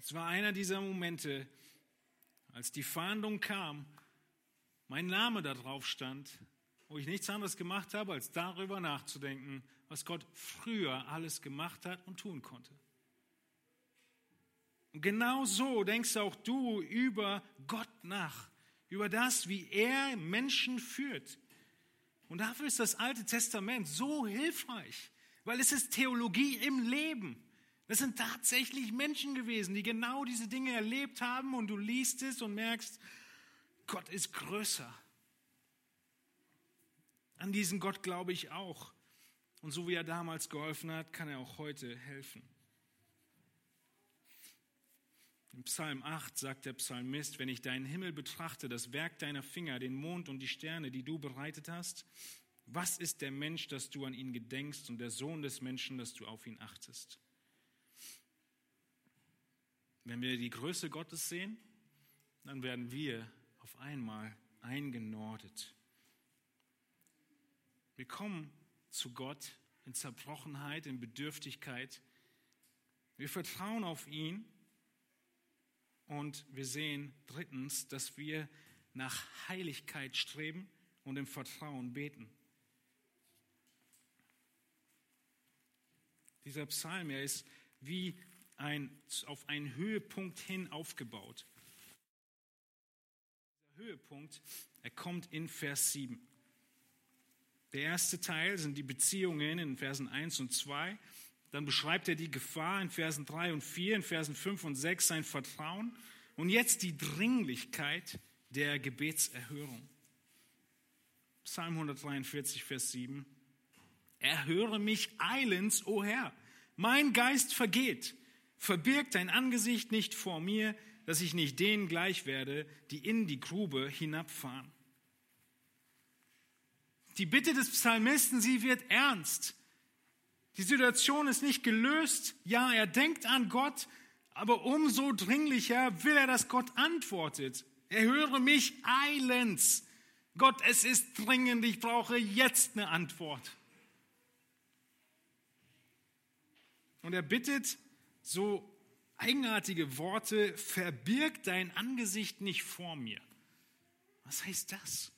Es war einer dieser Momente, als die Fahndung kam, mein Name da drauf stand, wo ich nichts anderes gemacht habe, als darüber nachzudenken, was Gott früher alles gemacht hat und tun konnte. Und genau so denkst auch du über Gott nach, über das, wie er Menschen führt. Und dafür ist das Alte Testament so hilfreich, weil es ist Theologie im Leben. Das sind tatsächlich Menschen gewesen, die genau diese Dinge erlebt haben und du liest es und merkst, Gott ist größer. An diesen Gott glaube ich auch. Und so wie er damals geholfen hat, kann er auch heute helfen. Im Psalm 8 sagt der Psalmist, wenn ich deinen Himmel betrachte, das Werk deiner Finger, den Mond und die Sterne, die du bereitet hast, was ist der Mensch, dass du an ihn gedenkst und der Sohn des Menschen, dass du auf ihn achtest? Wenn wir die Größe Gottes sehen, dann werden wir auf einmal eingenordet. Wir kommen zu Gott in Zerbrochenheit, in Bedürftigkeit. Wir vertrauen auf ihn und wir sehen drittens, dass wir nach Heiligkeit streben und im Vertrauen beten. Dieser Psalm, er ist wie ein, auf einen Höhepunkt hin aufgebaut. Dieser Höhepunkt, er kommt in Vers 7. Der erste Teil sind die Beziehungen in Versen 1 und 2. Dann beschreibt er die Gefahr in Versen 3 und 4, in Versen 5 und 6 sein Vertrauen. Und jetzt die Dringlichkeit der Gebetserhörung. Psalm 143, Vers 7. Erhöre mich eilends, o Herr. Mein Geist vergeht. Verbirg dein Angesicht nicht vor mir, dass ich nicht denen gleich werde, die in die Grube hinabfahren. Die Bitte des Psalmisten, sie wird ernst. Die Situation ist nicht gelöst. Ja, er denkt an Gott, aber umso dringlicher will er, dass Gott antwortet. Erhöre mich eilends. Gott, es ist dringend, ich brauche jetzt eine Antwort. Und er bittet so eigenartige Worte, verbirg dein Angesicht nicht vor mir. Was heißt das?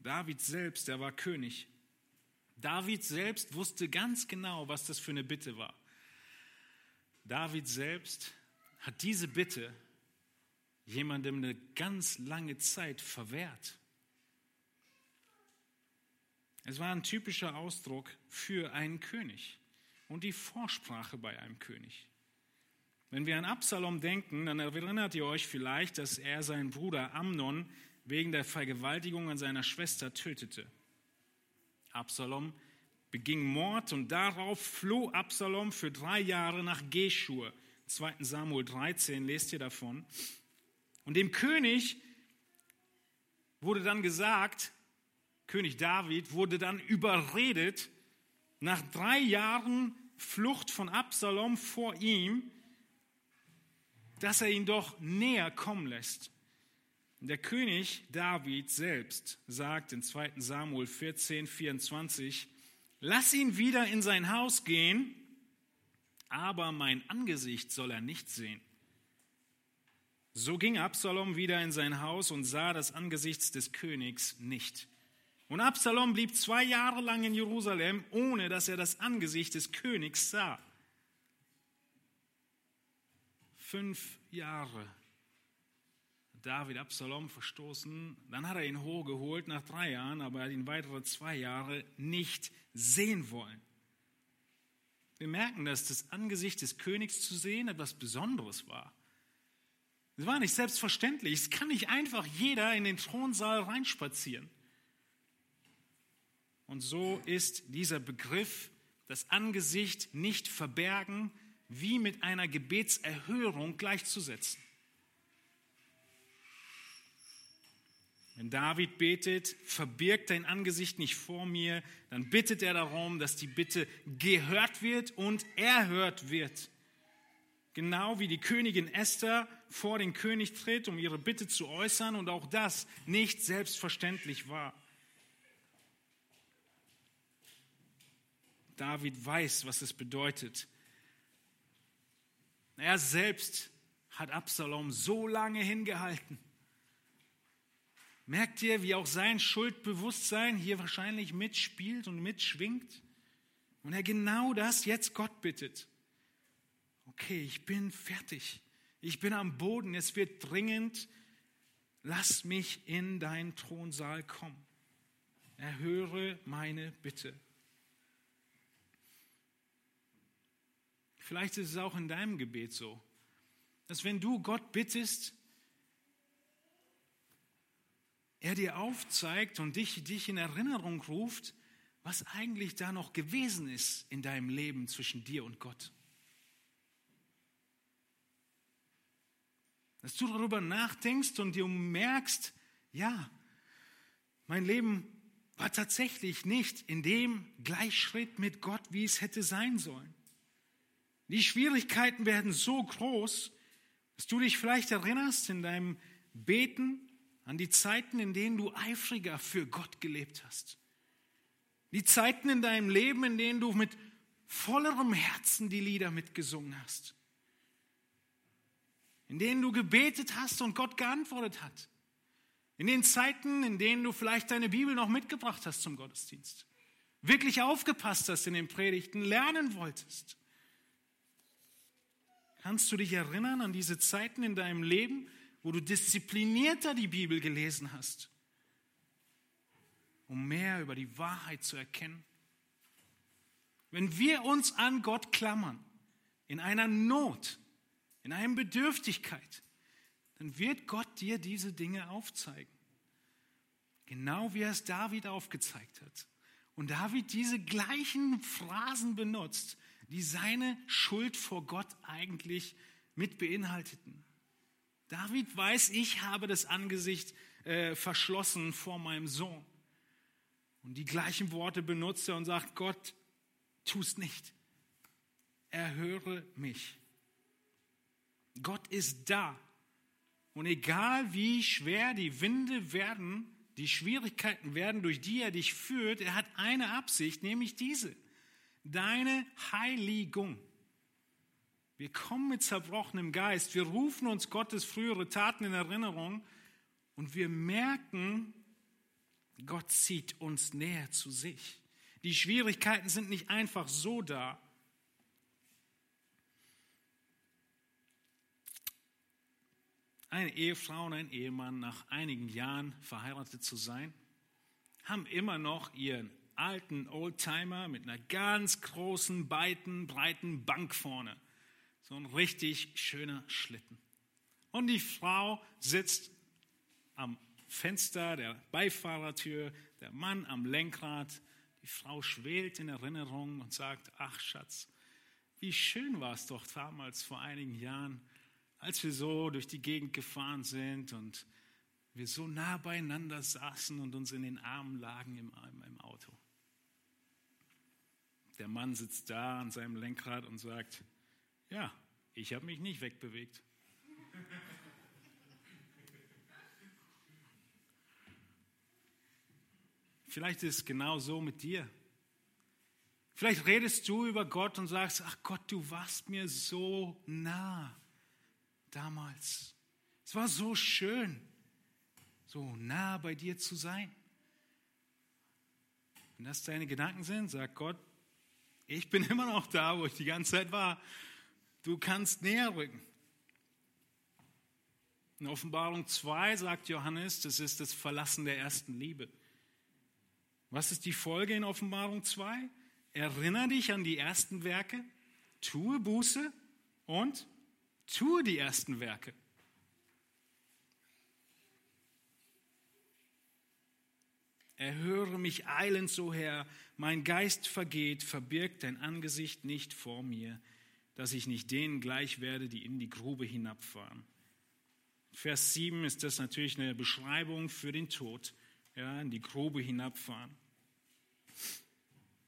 David selbst, der war König. David selbst wusste ganz genau, was das für eine Bitte war. David selbst hat diese Bitte jemandem eine ganz lange Zeit verwehrt. Es war ein typischer Ausdruck für einen König und die Vorsprache bei einem König. Wenn wir an Absalom denken, dann erinnert ihr euch vielleicht, dass er seinen Bruder Amnon wegen der Vergewaltigung an seiner Schwester tötete. Absalom beging Mord und darauf floh Absalom für drei Jahre nach Geschur. 2. Samuel 13 lest ihr davon. Und dem König wurde dann gesagt, König David wurde dann überredet, nach drei Jahren Flucht von Absalom vor ihm, dass er ihn doch näher kommen lässt. Der König David selbst sagt in 2 Samuel 14, 24, lass ihn wieder in sein Haus gehen, aber mein Angesicht soll er nicht sehen. So ging Absalom wieder in sein Haus und sah das Angesicht des Königs nicht. Und Absalom blieb zwei Jahre lang in Jerusalem, ohne dass er das Angesicht des Königs sah. Fünf Jahre. David Absalom verstoßen, dann hat er ihn hochgeholt nach drei Jahren, aber er hat ihn weitere zwei Jahre nicht sehen wollen. Wir merken, dass das Angesicht des Königs zu sehen etwas Besonderes war. Es war nicht selbstverständlich. Es kann nicht einfach jeder in den Thronsaal reinspazieren. Und so ist dieser Begriff, das Angesicht nicht verbergen, wie mit einer Gebetserhörung gleichzusetzen. Wenn David betet, verbirg dein Angesicht nicht vor mir, dann bittet er darum, dass die Bitte gehört wird und erhört wird. Genau wie die Königin Esther vor den König tritt, um ihre Bitte zu äußern und auch das nicht selbstverständlich war. David weiß, was es bedeutet. Er selbst hat Absalom so lange hingehalten. Merkt ihr, wie auch sein Schuldbewusstsein hier wahrscheinlich mitspielt und mitschwingt? Und er genau das jetzt Gott bittet. Okay, ich bin fertig. Ich bin am Boden. Es wird dringend. Lass mich in deinen Thronsaal kommen. Erhöre meine Bitte. Vielleicht ist es auch in deinem Gebet so, dass wenn du Gott bittest, er dir aufzeigt und dich, dich in Erinnerung ruft, was eigentlich da noch gewesen ist in deinem Leben zwischen dir und Gott. Dass du darüber nachdenkst und du merkst, ja, mein Leben war tatsächlich nicht in dem Gleichschritt mit Gott, wie es hätte sein sollen. Die Schwierigkeiten werden so groß, dass du dich vielleicht erinnerst in deinem Beten an die Zeiten, in denen du eifriger für Gott gelebt hast. Die Zeiten in deinem Leben, in denen du mit vollerem Herzen die Lieder mitgesungen hast. In denen du gebetet hast und Gott geantwortet hat. In den Zeiten, in denen du vielleicht deine Bibel noch mitgebracht hast zum Gottesdienst. Wirklich aufgepasst hast in den Predigten, lernen wolltest. Kannst du dich erinnern an diese Zeiten in deinem Leben, wo du disziplinierter die Bibel gelesen hast, um mehr über die Wahrheit zu erkennen? Wenn wir uns an Gott klammern, in einer Not, in einer Bedürftigkeit, dann wird Gott dir diese Dinge aufzeigen. Genau wie er es David aufgezeigt hat. Und David diese gleichen Phrasen benutzt, die seine Schuld vor Gott eigentlich mit beinhalteten. David weiß, ich habe das Angesicht äh, verschlossen vor meinem Sohn. Und die gleichen Worte benutzt er und sagt, Gott, tu es nicht. Erhöre mich. Gott ist da. Und egal wie schwer die Winde werden, die Schwierigkeiten werden, durch die er dich führt, er hat eine Absicht, nämlich diese deine Heiligung. Wir kommen mit zerbrochenem Geist, wir rufen uns Gottes frühere Taten in Erinnerung und wir merken, Gott zieht uns näher zu sich. Die Schwierigkeiten sind nicht einfach so da. Eine Ehefrau und ein Ehemann nach einigen Jahren verheiratet zu sein, haben immer noch ihren alten Oldtimer mit einer ganz großen, breiten, breiten Bank vorne. So ein richtig schöner Schlitten. Und die Frau sitzt am Fenster der Beifahrertür, der Mann am Lenkrad. Die Frau schwelt in Erinnerung und sagt, ach Schatz, wie schön war es doch damals vor einigen Jahren, als wir so durch die Gegend gefahren sind und wir so nah beieinander saßen und uns in den Armen lagen im, im Auto. Der Mann sitzt da an seinem Lenkrad und sagt, ja, ich habe mich nicht wegbewegt. Vielleicht ist es genau so mit dir. Vielleicht redest du über Gott und sagst, ach Gott, du warst mir so nah damals. Es war so schön, so nah bei dir zu sein. Wenn das deine Gedanken sind, sag Gott, ich bin immer noch da, wo ich die ganze Zeit war. Du kannst näher rücken. In Offenbarung 2 sagt Johannes, das ist das Verlassen der ersten Liebe. Was ist die Folge in Offenbarung 2? Erinnere dich an die ersten Werke, tue Buße und tue die ersten Werke. Erhöre mich eilend so her, mein Geist vergeht, verbirgt dein Angesicht nicht vor mir, dass ich nicht denen gleich werde, die in die Grube hinabfahren. Vers 7 ist das natürlich eine Beschreibung für den Tod, ja, in die Grube hinabfahren.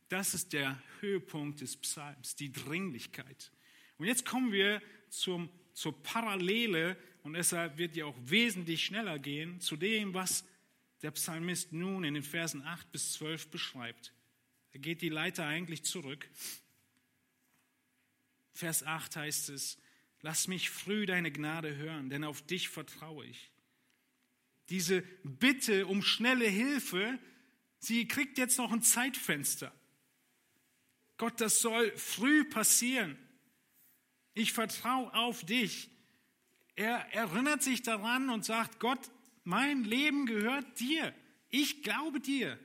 Das ist der Höhepunkt des Psalms, die Dringlichkeit. Und jetzt kommen wir zum, zur Parallele, und deshalb wird ja auch wesentlich schneller gehen, zu dem, was der Psalmist nun in den Versen 8 bis 12 beschreibt. Da geht die Leiter eigentlich zurück. Vers 8 heißt es, lass mich früh deine Gnade hören, denn auf dich vertraue ich. Diese Bitte um schnelle Hilfe, sie kriegt jetzt noch ein Zeitfenster. Gott, das soll früh passieren. Ich vertraue auf dich. Er erinnert sich daran und sagt, Gott, mein Leben gehört dir. Ich glaube dir.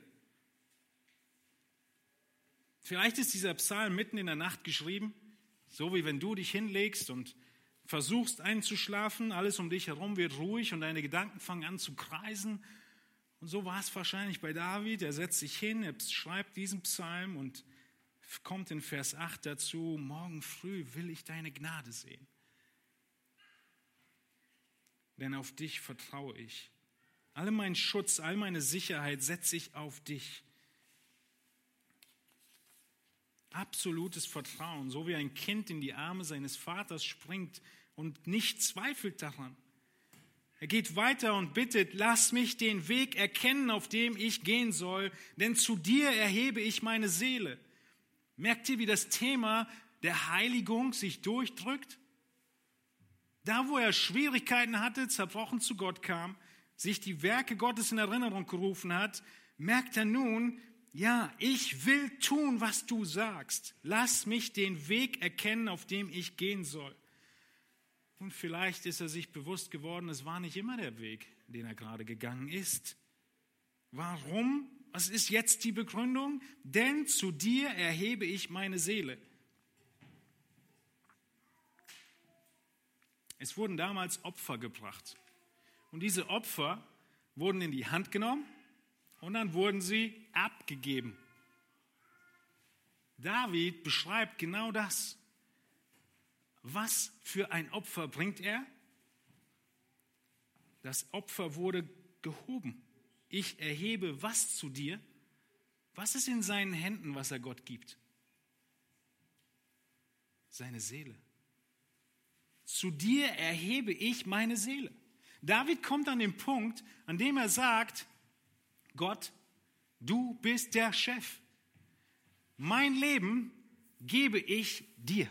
Vielleicht ist dieser Psalm mitten in der Nacht geschrieben, so wie wenn du dich hinlegst und versuchst einzuschlafen, alles um dich herum wird ruhig und deine Gedanken fangen an zu kreisen. Und so war es wahrscheinlich bei David. Er setzt sich hin, er schreibt diesen Psalm und kommt in Vers 8 dazu, morgen früh will ich deine Gnade sehen denn auf dich vertraue ich. All mein Schutz, all meine Sicherheit setze ich auf dich. Absolutes Vertrauen, so wie ein Kind in die Arme seines Vaters springt und nicht zweifelt daran. Er geht weiter und bittet, lass mich den Weg erkennen, auf dem ich gehen soll, denn zu dir erhebe ich meine Seele. Merkt ihr, wie das Thema der Heiligung sich durchdrückt? Da, wo er Schwierigkeiten hatte, zerbrochen zu Gott kam, sich die Werke Gottes in Erinnerung gerufen hat, merkt er nun, ja, ich will tun, was du sagst. Lass mich den Weg erkennen, auf dem ich gehen soll. Und vielleicht ist er sich bewusst geworden, es war nicht immer der Weg, den er gerade gegangen ist. Warum? Was ist jetzt die Begründung? Denn zu dir erhebe ich meine Seele. Es wurden damals Opfer gebracht. Und diese Opfer wurden in die Hand genommen und dann wurden sie abgegeben. David beschreibt genau das. Was für ein Opfer bringt er? Das Opfer wurde gehoben. Ich erhebe was zu dir? Was ist in seinen Händen, was er Gott gibt? Seine Seele zu dir erhebe ich meine Seele. David kommt an den Punkt, an dem er sagt, Gott, du bist der Chef. Mein Leben gebe ich dir.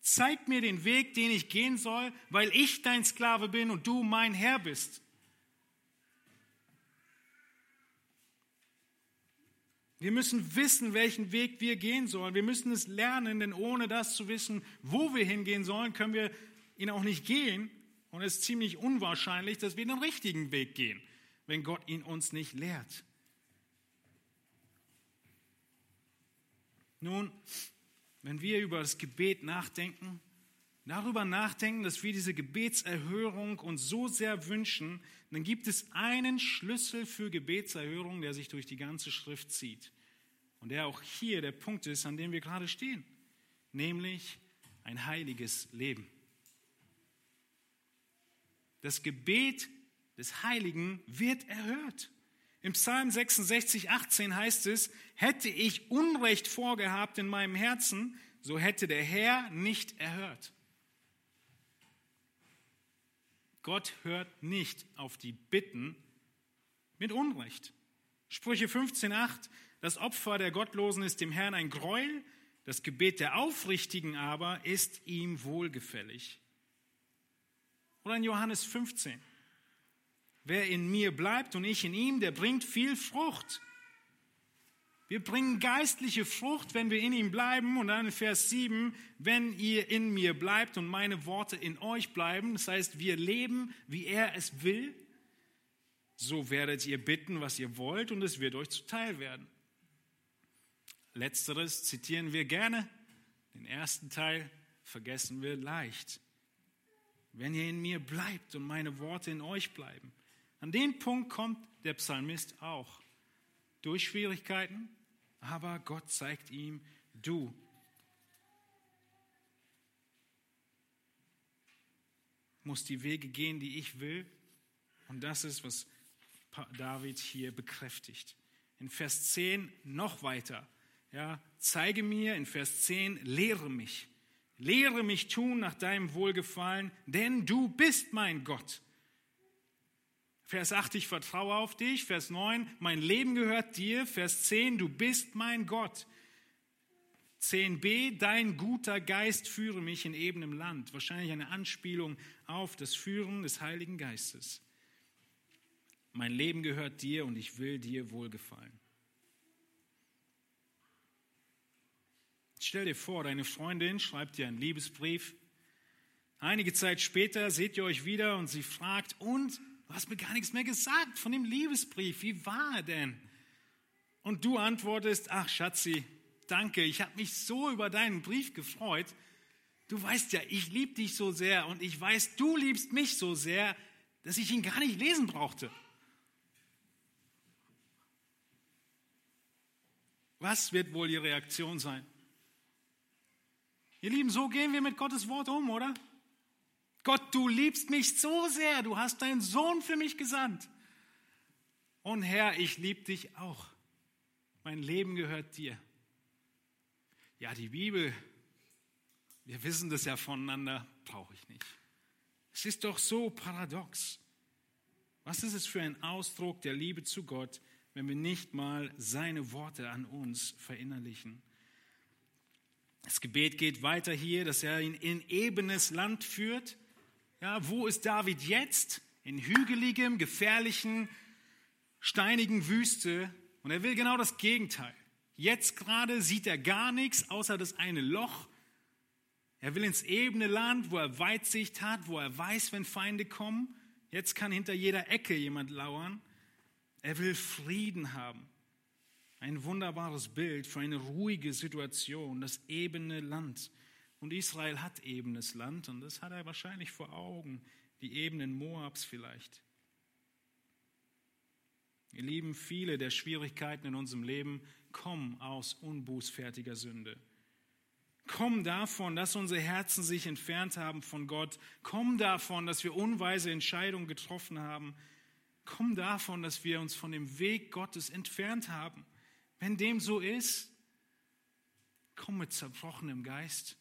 Zeig mir den Weg, den ich gehen soll, weil ich dein Sklave bin und du mein Herr bist. Wir müssen wissen, welchen Weg wir gehen sollen. Wir müssen es lernen, denn ohne das zu wissen, wo wir hingehen sollen, können wir ihn auch nicht gehen. Und es ist ziemlich unwahrscheinlich, dass wir den richtigen Weg gehen, wenn Gott ihn uns nicht lehrt. Nun, wenn wir über das Gebet nachdenken, darüber nachdenken, dass wir diese Gebetserhörung uns so sehr wünschen, dann gibt es einen Schlüssel für Gebetserhörung, der sich durch die ganze Schrift zieht. Und der auch hier der Punkt ist, an dem wir gerade stehen, nämlich ein heiliges Leben. Das Gebet des Heiligen wird erhört. Im Psalm 66, 18 heißt es, hätte ich Unrecht vorgehabt in meinem Herzen, so hätte der Herr nicht erhört. Gott hört nicht auf die Bitten mit Unrecht. Sprüche 15, 8, das Opfer der Gottlosen ist dem Herrn ein Gräuel, das Gebet der Aufrichtigen aber ist ihm wohlgefällig. Oder in Johannes 15. Wer in mir bleibt und ich in ihm, der bringt viel Frucht. Wir bringen geistliche Frucht, wenn wir in ihm bleiben. Und dann in Vers 7, wenn ihr in mir bleibt und meine Worte in euch bleiben, das heißt, wir leben, wie er es will, so werdet ihr bitten, was ihr wollt, und es wird euch zuteil werden. Letzteres zitieren wir gerne. Den ersten Teil vergessen wir leicht. Wenn ihr in mir bleibt und meine Worte in euch bleiben, An den Punkt kommt der Psalmist auch. Durch Schwierigkeiten, aber Gott zeigt ihm, du musst die Wege gehen, die ich will. Und das ist, was David hier bekräftigt. In Vers 10 noch weiter. Ja, zeige mir, in Vers 10, lehre mich. Lehre mich tun nach deinem Wohlgefallen, denn du bist mein Gott. Vers 8, ich vertraue auf dich. Vers 9, mein Leben gehört dir. Vers 10, du bist mein Gott. 10b, dein guter Geist führe mich in ebenem Land. Wahrscheinlich eine Anspielung auf das Führen des Heiligen Geistes. Mein Leben gehört dir und ich will dir wohlgefallen. Stell dir vor, deine Freundin schreibt dir einen Liebesbrief. Einige Zeit später seht ihr euch wieder und sie fragt, und du hast mir gar nichts mehr gesagt von dem Liebesbrief. Wie war er denn? Und du antwortest, ach Schatzi, danke, ich habe mich so über deinen Brief gefreut. Du weißt ja, ich liebe dich so sehr und ich weiß, du liebst mich so sehr, dass ich ihn gar nicht lesen brauchte. Was wird wohl die Reaktion sein? Ihr Lieben, so gehen wir mit Gottes Wort um, oder? Gott, du liebst mich so sehr, du hast deinen Sohn für mich gesandt. Und Herr, ich liebe dich auch. Mein Leben gehört dir. Ja, die Bibel, wir wissen das ja voneinander, brauche ich nicht. Es ist doch so paradox. Was ist es für ein Ausdruck der Liebe zu Gott, wenn wir nicht mal seine Worte an uns verinnerlichen? Das Gebet geht weiter hier, dass er ihn in ebenes Land führt. Ja, wo ist David jetzt? In hügeligem, gefährlichen, steinigen Wüste. Und er will genau das Gegenteil. Jetzt gerade sieht er gar nichts außer das eine Loch. Er will ins ebene Land, wo er Weitsicht hat, wo er weiß, wenn Feinde kommen. Jetzt kann hinter jeder Ecke jemand lauern. Er will Frieden haben. Ein wunderbares Bild für eine ruhige Situation, das ebene Land. Und Israel hat ebenes Land und das hat er wahrscheinlich vor Augen, die Ebenen Moabs vielleicht. Ihr Lieben, viele der Schwierigkeiten in unserem Leben kommen aus unbußfertiger Sünde. Kommen davon, dass unsere Herzen sich entfernt haben von Gott. Kommen davon, dass wir unweise Entscheidungen getroffen haben. Kommen davon, dass wir uns von dem Weg Gottes entfernt haben. Wenn dem so ist, komm mit zerbrochenem Geist.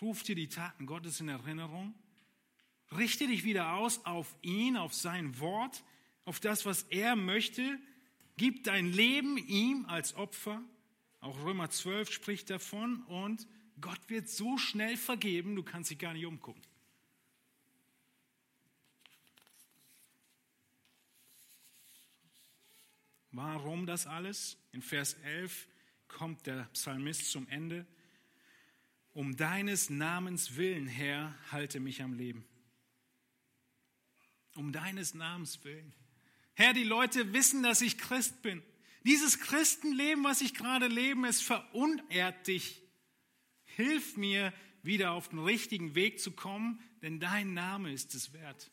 Ruf dir die Taten Gottes in Erinnerung. Richte dich wieder aus auf ihn, auf sein Wort, auf das, was er möchte Gib dein Leben ihm als Opfer. Auch Römer 12 spricht davon. Und Gott wird so schnell vergeben, du kannst dich gar nicht umgucken. Warum das alles? In Vers 11 kommt der Psalmist zum Ende. Um deines Namens willen, Herr, halte mich am Leben. Um deines Namens willen. Herr, die Leute wissen, dass ich Christ bin. Dieses Christenleben, was ich gerade lebe, es verunehrt dich. Hilf mir, wieder auf den richtigen Weg zu kommen, denn dein Name ist es wert.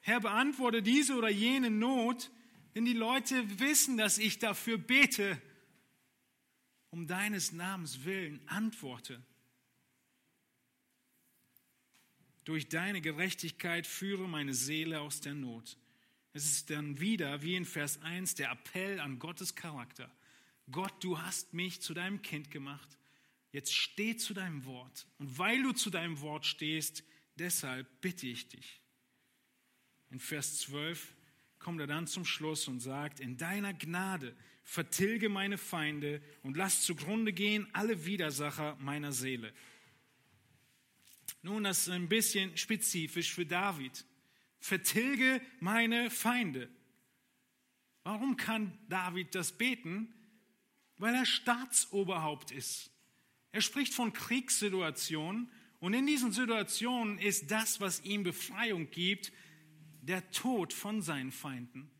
Herr, beantworte diese oder jene Not, denn die Leute wissen, dass ich dafür bete. Um deines Namens willen antworte. Durch deine Gerechtigkeit führe meine Seele aus der Not. Es ist dann wieder, wie in Vers 1, der Appell an Gottes Charakter. Gott, du hast mich zu deinem Kind gemacht. Jetzt steh zu deinem Wort. Und weil du zu deinem Wort stehst, deshalb bitte ich dich. In Vers 12 kommt er dann zum Schluss und sagt, in deiner Gnade vertilge meine Feinde und lass zugrunde gehen alle Widersacher meiner Seele. Nun, das ist ein bisschen spezifisch für David vertilge meine Feinde. Warum kann David das beten? Weil er Staatsoberhaupt ist. Er spricht von Kriegssituationen und in diesen Situationen ist das, was ihm Befreiung gibt, der Tod von seinen Feinden.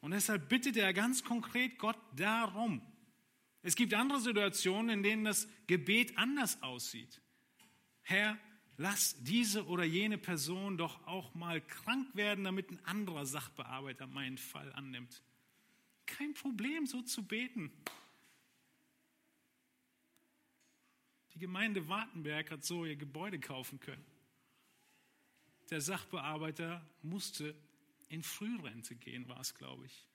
Und deshalb bittet er ganz konkret Gott darum. Es gibt andere Situationen, in denen das Gebet anders aussieht. Herr, lass diese oder jene Person doch auch mal krank werden, damit ein anderer Sachbearbeiter meinen Fall annimmt. Kein Problem, so zu beten. Die Gemeinde Wartenberg hat so ihr Gebäude kaufen können. Der Sachbearbeiter musste in Frührente gehen, war es, glaube ich.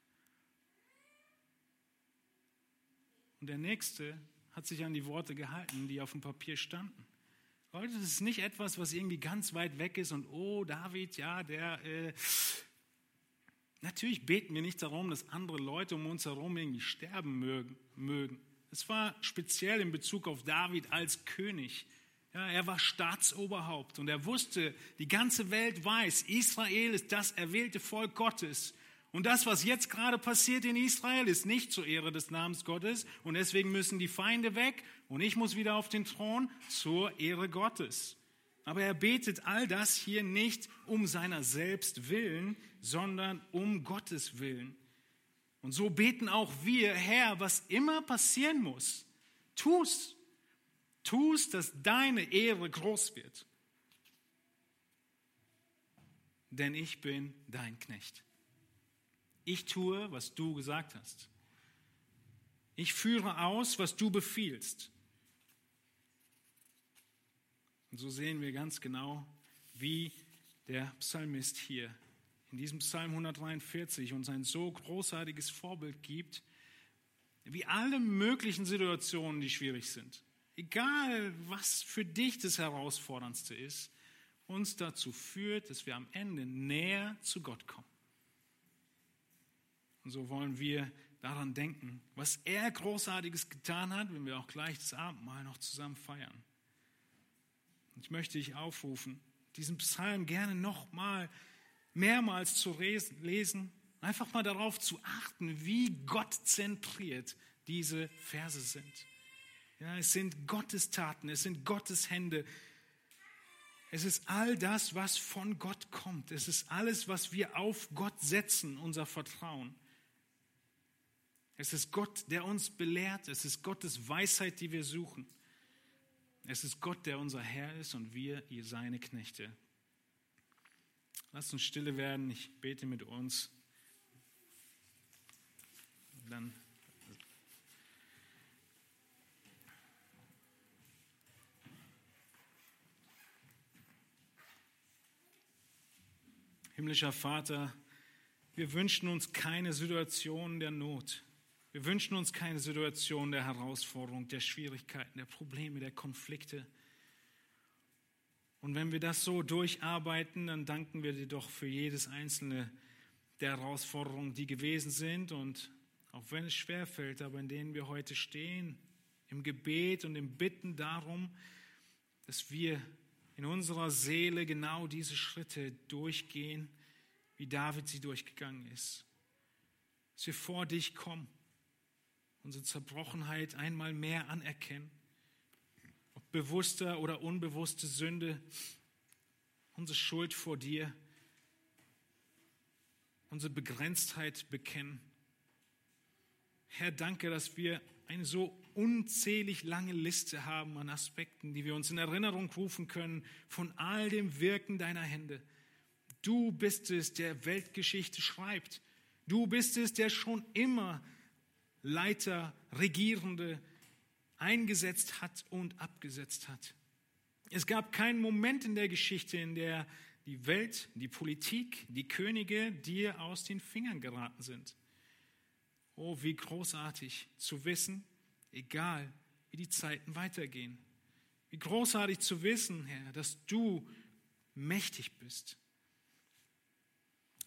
Und der Nächste hat sich an die Worte gehalten, die auf dem Papier standen. Leute, das ist nicht etwas, was irgendwie ganz weit weg ist und oh, David, ja, der. Äh Natürlich beten wir nicht darum, dass andere Leute um uns herum irgendwie sterben mögen. Es war speziell in Bezug auf David als König. Ja, er war Staatsoberhaupt und er wusste, die ganze Welt weiß, Israel ist das erwählte Volk Gottes. Und das, was jetzt gerade passiert in Israel, ist nicht zur Ehre des Namens Gottes. Und deswegen müssen die Feinde weg und ich muss wieder auf den Thron zur Ehre Gottes. Aber er betet all das hier nicht um seiner selbst willen, sondern um Gottes willen. Und so beten auch wir, Herr, was immer passieren muss, tu's. Tu's, dass deine Ehre groß wird. Denn ich bin dein Knecht. Ich tue, was du gesagt hast. Ich führe aus, was du befiehlst. Und so sehen wir ganz genau, wie der Psalmist hier in diesem Psalm 143 uns ein so großartiges Vorbild gibt, wie alle möglichen Situationen, die schwierig sind, egal was für dich das Herausforderndste ist, uns dazu führt, dass wir am Ende näher zu Gott kommen. Und so wollen wir daran denken, was er Großartiges getan hat, wenn wir auch gleich das Abendmahl noch zusammen feiern. Ich möchte dich aufrufen, diesen Psalm gerne nochmal mehrmals zu lesen, einfach mal darauf zu achten, wie gottzentriert diese Verse sind. Ja, es sind Gottes Taten, es sind Gottes Hände. Es ist all das, was von Gott kommt. Es ist alles, was wir auf Gott setzen, unser Vertrauen. Es ist Gott, der uns belehrt. Es ist Gottes Weisheit, die wir suchen. Es ist Gott, der unser Herr ist und wir, ihr seine Knechte. Lasst uns stille werden. Ich bete mit uns. Dann Himmlischer Vater, wir wünschen uns keine Situation der Not. Wir wünschen uns keine Situation der Herausforderung, der Schwierigkeiten, der Probleme, der Konflikte. Und wenn wir das so durcharbeiten, dann danken wir dir doch für jedes einzelne der Herausforderungen, die gewesen sind und auch wenn es schwerfällt, aber in denen wir heute stehen, im Gebet und im Bitten darum, dass wir in unserer Seele genau diese Schritte durchgehen, wie David sie durchgegangen ist. Dass wir vor dich kommen unsere Zerbrochenheit einmal mehr anerkennen, ob bewusster oder unbewusste Sünde, unsere Schuld vor dir, unsere Begrenztheit bekennen. Herr, danke, dass wir eine so unzählig lange Liste haben an Aspekten, die wir uns in Erinnerung rufen können von all dem Wirken deiner Hände. Du bist es, der Weltgeschichte schreibt. Du bist es, der schon immer Leiter, Regierende eingesetzt hat und abgesetzt hat. Es gab keinen Moment in der Geschichte, in der die Welt, die Politik, die Könige dir aus den Fingern geraten sind. Oh, wie großartig zu wissen, egal wie die Zeiten weitergehen. Wie großartig zu wissen, Herr, dass du mächtig bist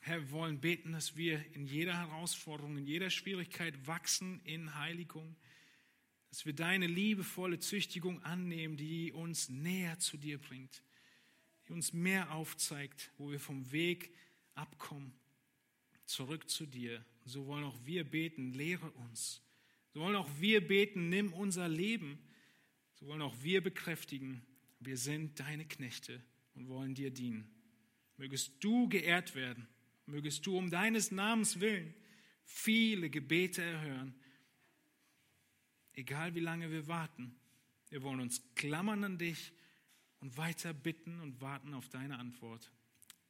Herr, wir wollen beten, dass wir in jeder Herausforderung, in jeder Schwierigkeit wachsen in Heiligung, dass wir deine liebevolle Züchtigung annehmen, die uns näher zu dir bringt, die uns mehr aufzeigt, wo wir vom Weg abkommen, zurück zu dir. So wollen auch wir beten, lehre uns. So wollen auch wir beten, nimm unser Leben. So wollen auch wir bekräftigen, wir sind deine Knechte und wollen dir dienen. Mögest du geehrt werden mögest du um deines Namens willen viele Gebete erhören, egal wie lange wir warten. Wir wollen uns klammern an dich und weiter bitten und warten auf deine Antwort.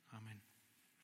Amen.